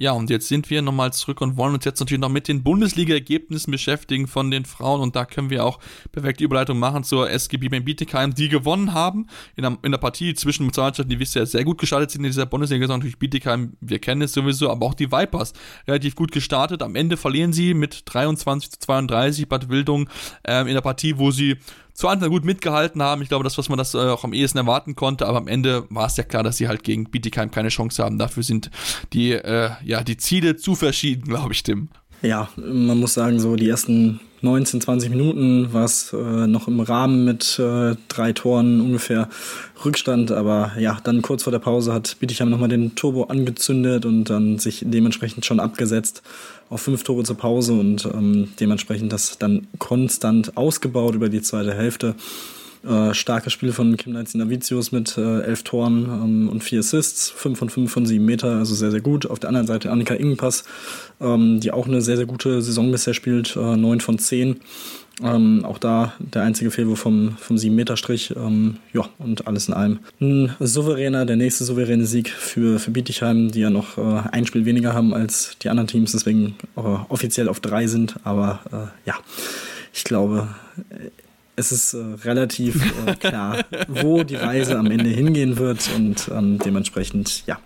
Ja, und jetzt sind wir nochmal zurück und wollen uns jetzt natürlich noch mit den Bundesliga-Ergebnissen beschäftigen von den Frauen. Und da können wir auch perfekte Überleitung machen zur SGB Bietigheim, die gewonnen haben in der, in der Partie zwischen zwei Mannschaften, die bisher sehr gut gestartet sind in dieser Bundesliga. Natürlich Bietigheim, wir kennen es sowieso, aber auch die Vipers relativ gut gestartet. Am Ende verlieren sie mit 23 zu 32 Bad Wildung ähm, in der Partie, wo sie zu Anfang gut mitgehalten haben. Ich glaube, das, was man das äh, auch am ehesten erwarten konnte, aber am Ende war es ja klar, dass sie halt gegen Bietigheim keine Chance haben. Dafür sind die, äh, ja, die Ziele zu verschieden, glaube ich, Tim. Ja, man muss sagen, so die ersten 19, 20 Minuten war es äh, noch im Rahmen mit äh, drei Toren ungefähr Rückstand. Aber ja, dann kurz vor der Pause hat Bietigheim nochmal den Turbo angezündet und dann sich dementsprechend schon abgesetzt auf fünf Tore zur Pause und ähm, dementsprechend das dann konstant ausgebaut über die zweite Hälfte. Äh, starkes Spiel von Kim Navicius mit äh, elf Toren ähm, und vier Assists, fünf von fünf von sieben Meter, also sehr, sehr gut. Auf der anderen Seite Annika Ingenpass, ähm, die auch eine sehr, sehr gute Saison bisher spielt, äh, neun von zehn. Ähm, auch da der einzige Fehlwurf vom, vom 7-Meter-Strich. Ähm, ja, und alles in allem. Ein souveräner, der nächste souveräne Sieg für, für Bietigheim, die ja noch äh, ein Spiel weniger haben als die anderen Teams, deswegen äh, offiziell auf drei sind. Aber äh, ja, ich glaube, es ist äh, relativ äh, klar, wo die Reise am Ende hingehen wird und ähm, dementsprechend, ja,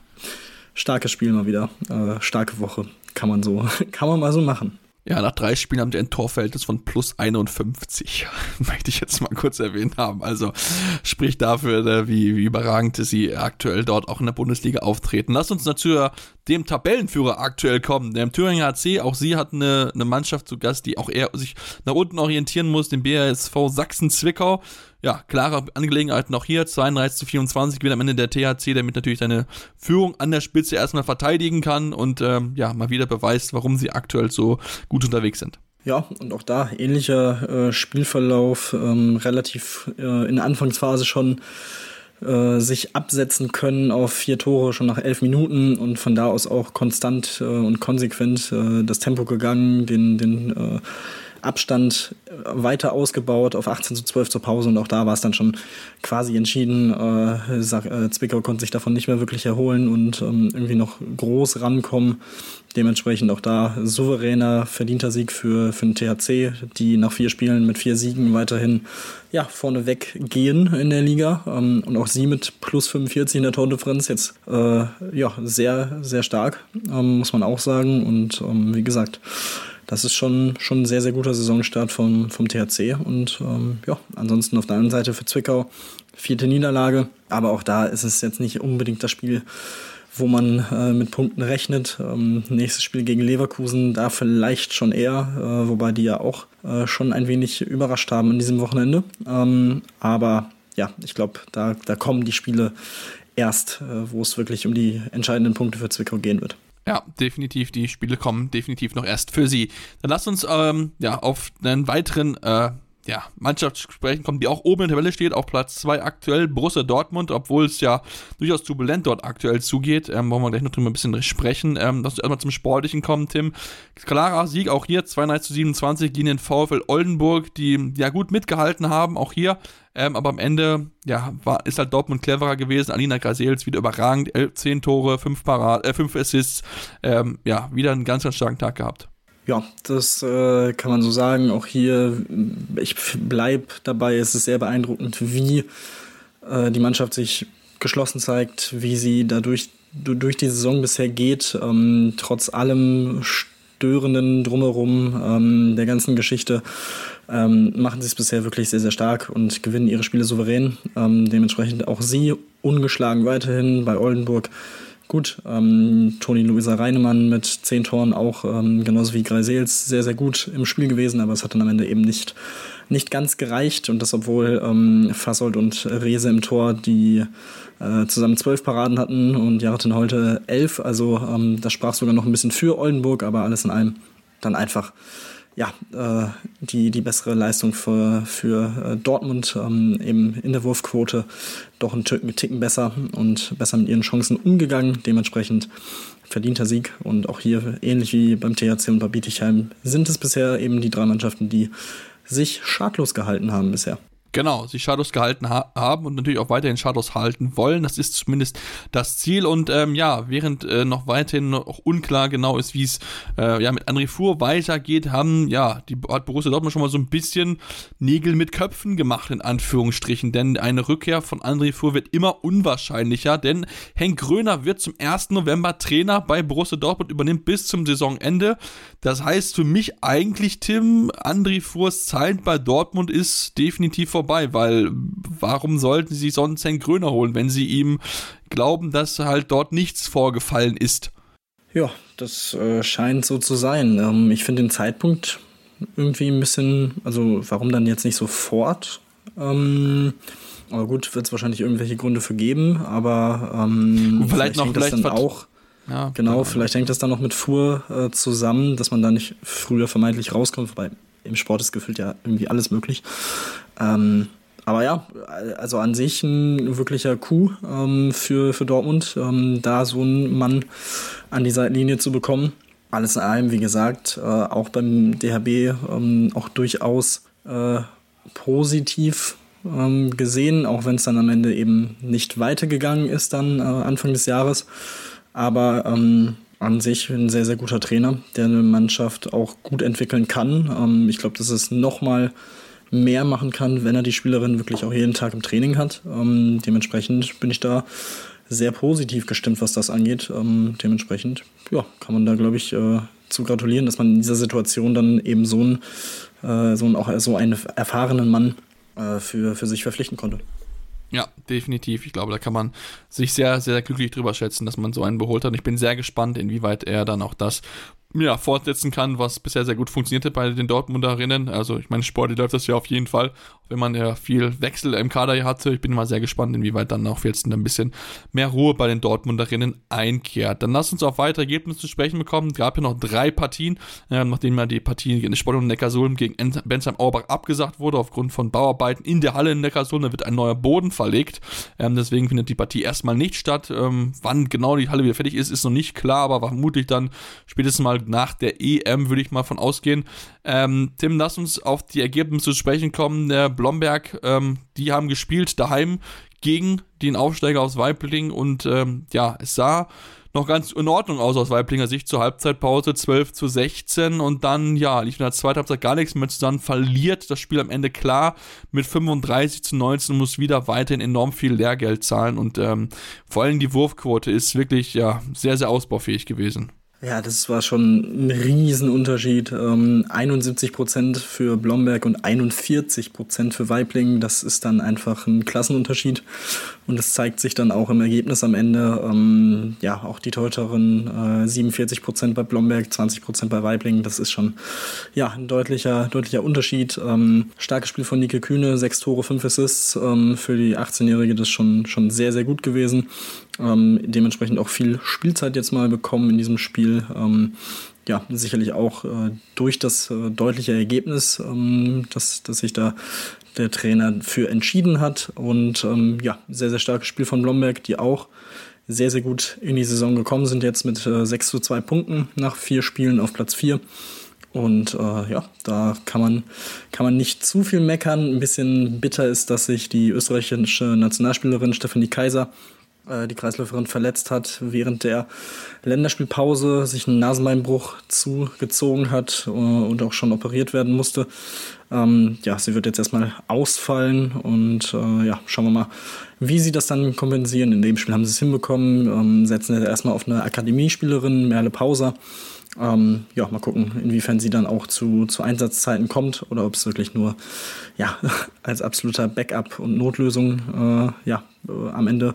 starkes Spiel mal wieder, äh, starke Woche, kann man so, kann man mal so machen. Ja, nach drei Spielen haben die ein Torverhältnis von plus 51. Möchte ich jetzt mal kurz erwähnt haben. Also spricht dafür, äh, wie, wie überragend sie aktuell dort auch in der Bundesliga auftreten. Lass uns natürlich dem Tabellenführer aktuell kommen. Der Thüringer HC, auch sie hat eine, eine Mannschaft zu Gast, die auch eher sich nach unten orientieren muss, den BASV Sachsen-Zwickau ja, klare Angelegenheiten auch hier. 32 zu 24 wird am Ende der THC, damit natürlich seine Führung an der Spitze erstmal verteidigen kann und ähm, ja, mal wieder beweist, warum sie aktuell so gut unterwegs sind. Ja, und auch da ähnlicher äh, Spielverlauf, ähm, relativ äh, in der Anfangsphase schon äh, sich absetzen können auf vier Tore schon nach elf Minuten und von da aus auch konstant äh, und konsequent äh, das Tempo gegangen, den, den Abstand weiter ausgebaut auf 18 zu 12 zur Pause und auch da war es dann schon quasi entschieden. Äh, äh, Zwickau konnte sich davon nicht mehr wirklich erholen und ähm, irgendwie noch groß rankommen. Dementsprechend auch da souveräner, verdienter Sieg für, für den THC, die nach vier Spielen mit vier Siegen weiterhin ja, vorneweg gehen in der Liga. Ähm, und auch sie mit plus 45 in der Tordifferenz jetzt äh, ja, sehr, sehr stark, ähm, muss man auch sagen. Und ähm, wie gesagt, das ist schon, schon ein sehr, sehr guter Saisonstart vom, vom THC. Und ähm, ja, ansonsten auf der anderen Seite für Zwickau vierte Niederlage. Aber auch da ist es jetzt nicht unbedingt das Spiel, wo man äh, mit Punkten rechnet. Ähm, nächstes Spiel gegen Leverkusen, da vielleicht schon eher, äh, wobei die ja auch äh, schon ein wenig überrascht haben in diesem Wochenende. Ähm, aber ja, ich glaube, da, da kommen die Spiele erst, äh, wo es wirklich um die entscheidenden Punkte für Zwickau gehen wird. Ja, definitiv. Die Spiele kommen definitiv noch erst für sie. Dann lasst uns ähm, ja auf einen weiteren äh, ja, Mannschaft sprechen kommt, die auch oben in der Tabelle steht, auf Platz 2 aktuell, Borussia Dortmund, obwohl es ja durchaus turbulent dort aktuell zugeht, ähm, wollen wir gleich noch drüber ein bisschen sprechen. Ähm, lass uns erstmal zum Sportlichen kommen, Tim. Klarer Sieg auch hier, 32 zu 27 gegen den VfL Oldenburg, die ja gut mitgehalten haben, auch hier, ähm, aber am Ende, ja, war, ist halt Dortmund cleverer gewesen. Alina Grasels wieder überragend, 10 Tore, 5 Parad, äh, 5 Assists, ähm, ja, wieder einen ganz, ganz starken Tag gehabt. Ja, das äh, kann man so sagen. Auch hier, ich bleibe dabei, es ist sehr beeindruckend, wie äh, die Mannschaft sich geschlossen zeigt, wie sie dadurch durch die Saison bisher geht, ähm, trotz allem Störenden drumherum, ähm, der ganzen Geschichte, ähm, machen sie es bisher wirklich sehr, sehr stark und gewinnen ihre Spiele souverän. Ähm, dementsprechend auch sie ungeschlagen weiterhin bei Oldenburg gut. Ähm, Toni Luisa Reinemann mit zehn Toren auch, ähm, genauso wie Greisels, sehr, sehr gut im Spiel gewesen, aber es hat dann am Ende eben nicht, nicht ganz gereicht. Und das, obwohl ähm, Fassold und Rese im Tor, die äh, zusammen zwölf Paraden hatten und Jaratin heute elf. Also ähm, das sprach sogar noch ein bisschen für Oldenburg, aber alles in allem dann einfach ja, äh, die, die bessere Leistung für, für äh, Dortmund ähm, eben in der Wurfquote doch einen Ticken besser und besser mit ihren Chancen umgegangen. Dementsprechend verdienter Sieg und auch hier ähnlich wie beim THC und bei Bietigheim sind es bisher eben die drei Mannschaften, die sich schadlos gehalten haben bisher. Genau, sich Shadows gehalten ha haben und natürlich auch weiterhin Shadows halten wollen. Das ist zumindest das Ziel. Und ähm, ja, während äh, noch weiterhin noch unklar genau ist, wie es äh, ja, mit André Fuhr weitergeht, haben ja, die hat Borussia Dortmund schon mal so ein bisschen Nägel mit Köpfen gemacht, in Anführungsstrichen. Denn eine Rückkehr von André Fuhr wird immer unwahrscheinlicher, denn Henk Gröner wird zum 1. November Trainer bei Borussia Dortmund, übernimmt bis zum Saisonende. Das heißt für mich eigentlich, Tim, André Fuhrs Zeit bei Dortmund ist definitiv vorbei vorbei, weil warum sollten sie sonst Herrn Gröner holen, wenn sie ihm glauben, dass halt dort nichts vorgefallen ist? Ja, das äh, scheint so zu sein. Ähm, ich finde den Zeitpunkt irgendwie ein bisschen, also warum dann jetzt nicht sofort? Ähm, aber gut, wird es wahrscheinlich irgendwelche Gründe für geben, aber ähm, vielleicht, vielleicht noch vielleicht dann auch. Ja, genau, genau, vielleicht hängt das dann noch mit Fuhr äh, zusammen, dass man da nicht früher vermeintlich rauskommt, wobei im Sport ist gefühlt ja irgendwie alles möglich. Ähm, aber ja, also an sich ein wirklicher Coup ähm, für, für Dortmund, ähm, da so einen Mann an die Seitenlinie zu bekommen. Alles in allem, wie gesagt, äh, auch beim DHB ähm, auch durchaus äh, positiv ähm, gesehen, auch wenn es dann am Ende eben nicht weitergegangen ist dann äh, Anfang des Jahres. Aber ähm, an sich ein sehr, sehr guter Trainer, der eine Mannschaft auch gut entwickeln kann. Ähm, ich glaube, das ist nochmal mehr machen kann, wenn er die Spielerin wirklich auch jeden Tag im Training hat. Ähm, dementsprechend bin ich da sehr positiv gestimmt, was das angeht. Ähm, dementsprechend, ja, kann man da, glaube ich, äh, zu gratulieren, dass man in dieser Situation dann eben so einen, äh, so einen, auch so einen erfahrenen Mann äh, für, für sich verpflichten konnte. Ja, definitiv. Ich glaube, da kann man sich sehr, sehr glücklich drüber schätzen, dass man so einen beholt hat. Und ich bin sehr gespannt, inwieweit er dann auch das ja, fortsetzen kann, was bisher sehr gut funktionierte bei den Dortmunderinnen. Also ich meine, sportlich läuft das ja auf jeden Fall, wenn man ja viel Wechsel im Kader hatte. Ich bin mal sehr gespannt, inwieweit dann auch jetzt ein bisschen mehr Ruhe bei den Dortmunderinnen einkehrt. Dann lass uns auf weitere Ergebnisse zu sprechen bekommen. Es gab ja noch drei Partien, äh, nachdem ja die Partie in Sport und Neckarsulm gegen Bensheim Auerbach abgesagt wurde, aufgrund von Bauarbeiten in der Halle in Neckarsulm. Da wird ein neuer Boden verlegt. Ähm, deswegen findet die Partie erstmal nicht statt. Ähm, wann genau die Halle wieder fertig ist, ist noch nicht klar, aber vermutlich dann spätestens mal nach der EM, würde ich mal von ausgehen. Ähm, Tim, lass uns auf die Ergebnisse zu sprechen kommen. Der Blomberg, ähm, die haben gespielt daheim gegen den Aufsteiger aus Weibling und ähm, ja, es sah noch ganz in Ordnung aus aus Weiblinger Sicht zur Halbzeitpause 12 zu 16 und dann, ja, lief in der zweiten Halbzeit gar nichts mehr zusammen, verliert das Spiel am Ende klar mit 35 zu 19 muss wieder weiterhin enorm viel Lehrgeld zahlen und ähm, vor allem die Wurfquote ist wirklich, ja, sehr, sehr ausbaufähig gewesen. Ja, das war schon ein Riesenunterschied. Ähm, 71 Prozent für Blomberg und 41 Prozent für Weibling. Das ist dann einfach ein Klassenunterschied. Und das zeigt sich dann auch im Ergebnis am Ende. Ähm, ja, auch die Teuterin äh, 47 Prozent bei Blomberg, 20 Prozent bei Weibling. Das ist schon ja, ein deutlicher, deutlicher Unterschied. Ähm, starkes Spiel von Nike Kühne, sechs Tore, fünf Assists. Ähm, für die 18-Jährige das schon, schon sehr, sehr gut gewesen. Ähm, dementsprechend auch viel Spielzeit jetzt mal bekommen in diesem Spiel. Ähm, ja, sicherlich auch äh, durch das äh, deutliche Ergebnis, ähm, dass, dass sich da der Trainer für entschieden hat. Und ähm, ja, sehr, sehr starkes Spiel von Blomberg, die auch sehr, sehr gut in die Saison gekommen sind, jetzt mit äh, 6 zu 2 Punkten nach vier Spielen auf Platz 4. Und äh, ja, da kann man, kann man nicht zu viel meckern. Ein bisschen bitter ist, dass sich die österreichische Nationalspielerin Stephanie Kaiser äh, die Kreisläuferin verletzt hat, während der Länderspielpause sich einen Nasenbeinbruch zugezogen hat äh, und auch schon operiert werden musste. Ähm, ja, sie wird jetzt erstmal ausfallen und äh, ja, schauen wir mal, wie sie das dann kompensieren. In dem Spiel haben sie es hinbekommen, ähm, setzen jetzt erstmal auf eine Akademiespielerin, Merle Pauser. Ähm, ja, mal gucken, inwiefern sie dann auch zu, zu Einsatzzeiten kommt oder ob es wirklich nur ja, als absoluter Backup und Notlösung äh, ja, äh, am Ende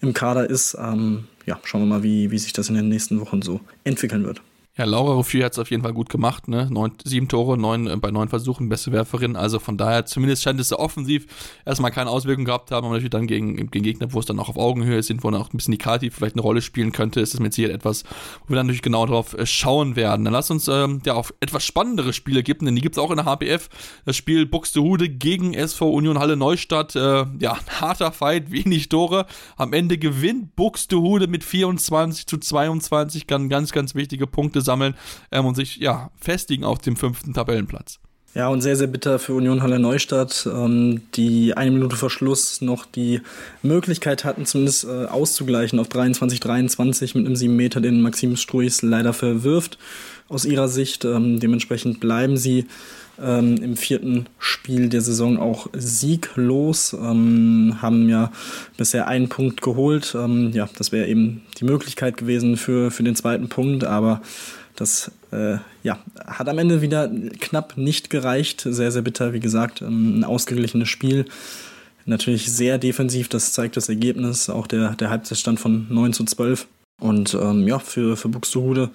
im Kader ist. Ähm, ja, schauen wir mal, wie, wie sich das in den nächsten Wochen so entwickeln wird. Ja, Laura Ruffier hat es auf jeden Fall gut gemacht, ne? Neun, sieben Tore, neun äh, bei neun Versuchen, beste Werferin. Also von daher, zumindest scheint es offensiv erstmal keine Auswirkung gehabt haben, aber natürlich dann gegen, gegen Gegner, wo es dann auch auf Augenhöhe sind, wo dann auch ein bisschen die Kati vielleicht eine Rolle spielen könnte, ist es mit Sicherheit etwas, wo wir dann natürlich genau darauf äh, schauen werden. Dann lass uns ähm, ja auf etwas spannendere Spiele geben, denn die gibt es auch in der HBF. Das Spiel Buxtehude gegen SV Union Halle Neustadt. Äh, ja, ein harter Fight, wenig Tore. Am Ende gewinnt Buxtehude mit 24 zu 22, kann ganz, ganz wichtige Punkte sammeln ähm, und sich ja festigen auf dem fünften Tabellenplatz. Ja, und sehr, sehr bitter für Union Halle Neustadt, ähm, die eine Minute vor Schluss noch die Möglichkeit hatten, zumindest äh, auszugleichen auf 23-23 mit einem 7 Meter, den Maxim Struis leider verwirft aus ihrer Sicht. Ähm, dementsprechend bleiben sie ähm, im vierten Spiel der Saison auch sieglos, ähm, haben ja bisher einen Punkt geholt. Ähm, ja, das wäre eben die Möglichkeit gewesen für, für den zweiten Punkt, aber das äh, ja, hat am Ende wieder knapp nicht gereicht. Sehr, sehr bitter, wie gesagt, ähm, ein ausgeglichenes Spiel. Natürlich sehr defensiv, das zeigt das Ergebnis, auch der, der Halbzeitstand von 9 zu 12. Und ähm, ja, für, für Buxtehude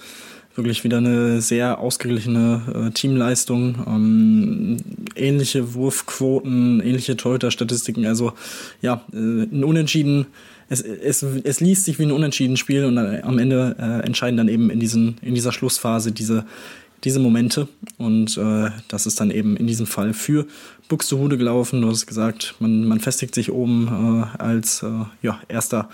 wirklich wieder eine sehr ausgeglichene äh, Teamleistung. Ähm, ähnliche Wurfquoten, ähnliche Torhüter-Statistiken. Also ja, äh, ein Unentschieden es, es, es liest sich wie ein Unentschieden-Spiel und am Ende äh, entscheiden dann eben in, diesen, in dieser Schlussphase diese, diese Momente. Und äh, das ist dann eben in diesem Fall für Buxtehude gelaufen. Du hast gesagt, man, man festigt sich oben äh, als äh, ja, erster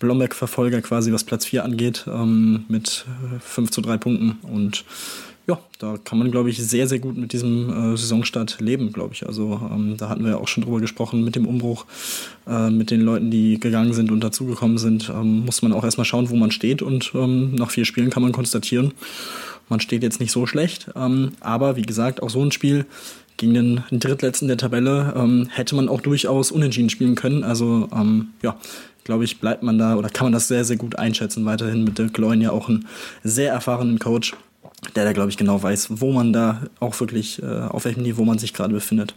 Blomberg-Verfolger quasi, was Platz 4 angeht, ähm, mit 5 äh, zu 3 Punkten. Und ja, da kann man, glaube ich, sehr, sehr gut mit diesem äh, Saisonstart leben, glaube ich. Also ähm, da hatten wir auch schon drüber gesprochen mit dem Umbruch, äh, mit den Leuten, die gegangen sind und dazugekommen sind. Ähm, muss man auch erstmal schauen, wo man steht und ähm, nach vier Spielen kann man konstatieren, man steht jetzt nicht so schlecht. Ähm, aber wie gesagt, auch so ein Spiel gegen den Drittletzten der Tabelle ähm, hätte man auch durchaus unentschieden spielen können. Also ähm, ja, glaube ich, bleibt man da oder kann man das sehr, sehr gut einschätzen. Weiterhin mit Dirk Leun ja auch einen sehr erfahrenen Coach der da, glaube ich, genau weiß, wo man da auch wirklich, äh, auf welchem Niveau man sich gerade befindet.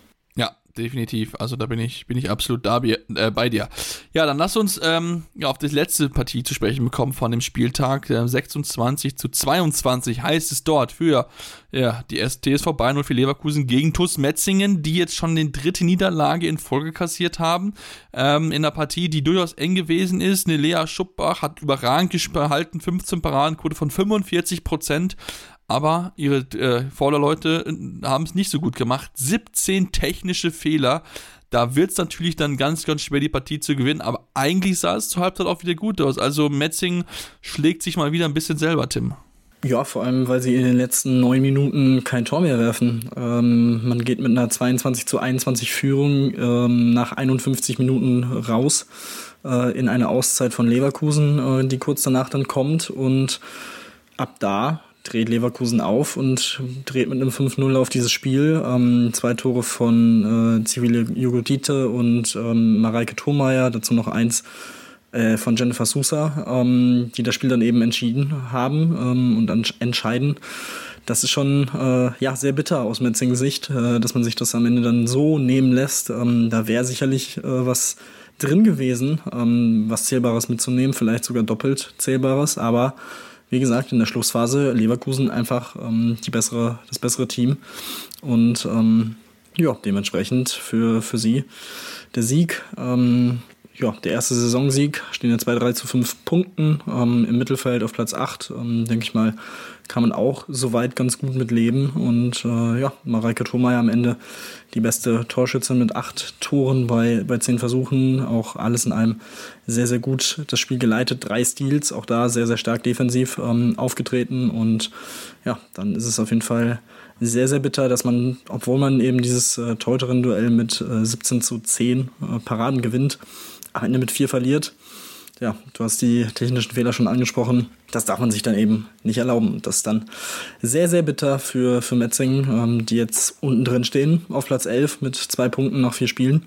Definitiv. Also da bin ich, bin ich absolut da, äh, bei dir. Ja, dann lass uns ähm, ja, auf die letzte Partie zu sprechen bekommen von dem Spieltag. Äh, 26 zu 22 heißt es dort für ja, die TSV Bayern für Leverkusen gegen TuS Metzingen, die jetzt schon die dritte Niederlage in Folge kassiert haben. Ähm, in einer Partie, die durchaus eng gewesen ist. Eine Lea Schuppbach hat überragend gehalten, 15 Paradenquote von 45 Prozent aber ihre äh, Vorderleute äh, haben es nicht so gut gemacht. 17 technische Fehler. Da wird es natürlich dann ganz, ganz schwer, die Partie zu gewinnen. Aber eigentlich sah es zur Halbzeit auch wieder gut aus. Also Metzing schlägt sich mal wieder ein bisschen selber, Tim. Ja, vor allem, weil sie in den letzten neun Minuten kein Tor mehr werfen. Ähm, man geht mit einer 22 zu 21 Führung ähm, nach 51 Minuten raus äh, in eine Auszeit von Leverkusen, äh, die kurz danach dann kommt. Und ab da dreht Leverkusen auf und dreht mit einem 5-0 auf dieses Spiel. Ähm, zwei Tore von äh, Zivile Jugodite und ähm, Mareike Thurmeier, dazu noch eins äh, von Jennifer Sousa, ähm, die das Spiel dann eben entschieden haben ähm, und dann entscheiden. Das ist schon äh, ja, sehr bitter aus Metzings Sicht, äh, dass man sich das am Ende dann so nehmen lässt. Ähm, da wäre sicherlich äh, was drin gewesen, ähm, was Zählbares mitzunehmen, vielleicht sogar doppelt Zählbares, aber wie gesagt, in der Schlussphase Leverkusen einfach ähm, die bessere, das bessere Team. Und ähm, ja, dementsprechend für, für sie der Sieg. Ähm, ja, der erste Saisonsieg, stehen jetzt bei 3 zu 5 Punkten ähm, im Mittelfeld auf Platz 8. Ähm, denke ich mal, kann man auch soweit ganz gut mit leben. Und äh, ja, Mareike Thomeier am Ende die beste Torschützin mit acht Toren bei, bei zehn Versuchen. Auch alles in allem sehr, sehr gut das Spiel geleitet. Drei Steals, auch da sehr, sehr stark defensiv ähm, aufgetreten. Und ja, dann ist es auf jeden Fall sehr, sehr bitter, dass man, obwohl man eben dieses äh, Teuterin-Duell mit äh, 17 zu 10 äh, Paraden gewinnt, am Ende mit vier verliert. Ja, du hast die technischen Fehler schon angesprochen. Das darf man sich dann eben nicht erlauben. Das ist dann sehr, sehr bitter für, für Metzing, ähm, die jetzt unten drin stehen, auf Platz 11 mit zwei Punkten nach vier Spielen.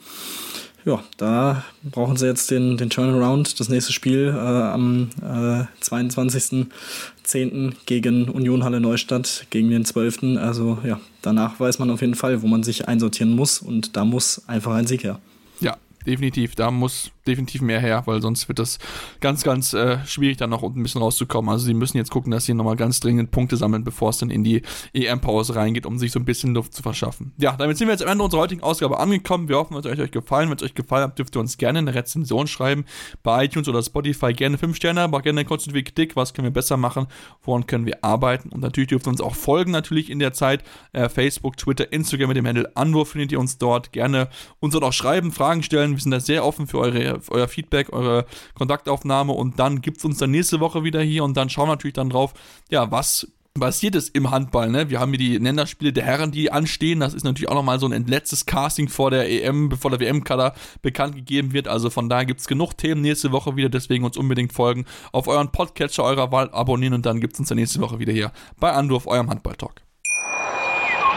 Ja, da brauchen sie jetzt den, den Turnaround. Das nächste Spiel äh, am äh, 22.10. gegen Union Halle Neustadt, gegen den 12. Also ja, danach weiß man auf jeden Fall, wo man sich einsortieren muss. Und da muss einfach ein Sieg her. Ja, definitiv. Da muss definitiv mehr her, weil sonst wird das ganz, ganz äh, schwierig, dann noch ein bisschen rauszukommen. Also sie müssen jetzt gucken, dass sie nochmal ganz dringend Punkte sammeln, bevor es dann in die EM-Pause reingeht, um sich so ein bisschen Luft zu verschaffen. Ja, damit sind wir jetzt am Ende unserer heutigen Ausgabe angekommen. Wir hoffen, es hat euch gefallen. Wenn es euch gefallen hat, dürft ihr uns gerne eine Rezension schreiben bei iTunes oder Spotify. Gerne 5 Sterne, aber gerne konstruktive Kritik. Was können wir besser machen? Woran können wir arbeiten? Und natürlich dürft ihr uns auch folgen, natürlich in der Zeit. Äh, Facebook, Twitter, Instagram mit dem Handel Anwurf findet ihr uns dort. Gerne uns dort auch schreiben, Fragen stellen. Wir sind da sehr offen für eure euer Feedback, eure Kontaktaufnahme und dann gibt es uns dann nächste Woche wieder hier und dann schauen wir natürlich dann drauf, ja, was passiert ist im Handball, ne? Wir haben hier die Länderspiele der Herren, die anstehen. Das ist natürlich auch nochmal so ein letztes Casting vor der EM, bevor der WM-Kader bekannt gegeben wird. Also von daher gibt es genug Themen nächste Woche wieder, deswegen uns unbedingt folgen. Auf euren Podcatcher eurer Wahl abonnieren und dann gibt es uns dann nächste Woche wieder hier bei Anruf, eurem Handball-Talk.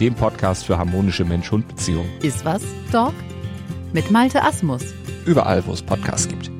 dem Podcast für harmonische Mensch-Hund-Beziehungen. Iswas Dog? Mit Malte Asmus. Überall, wo es Podcasts gibt.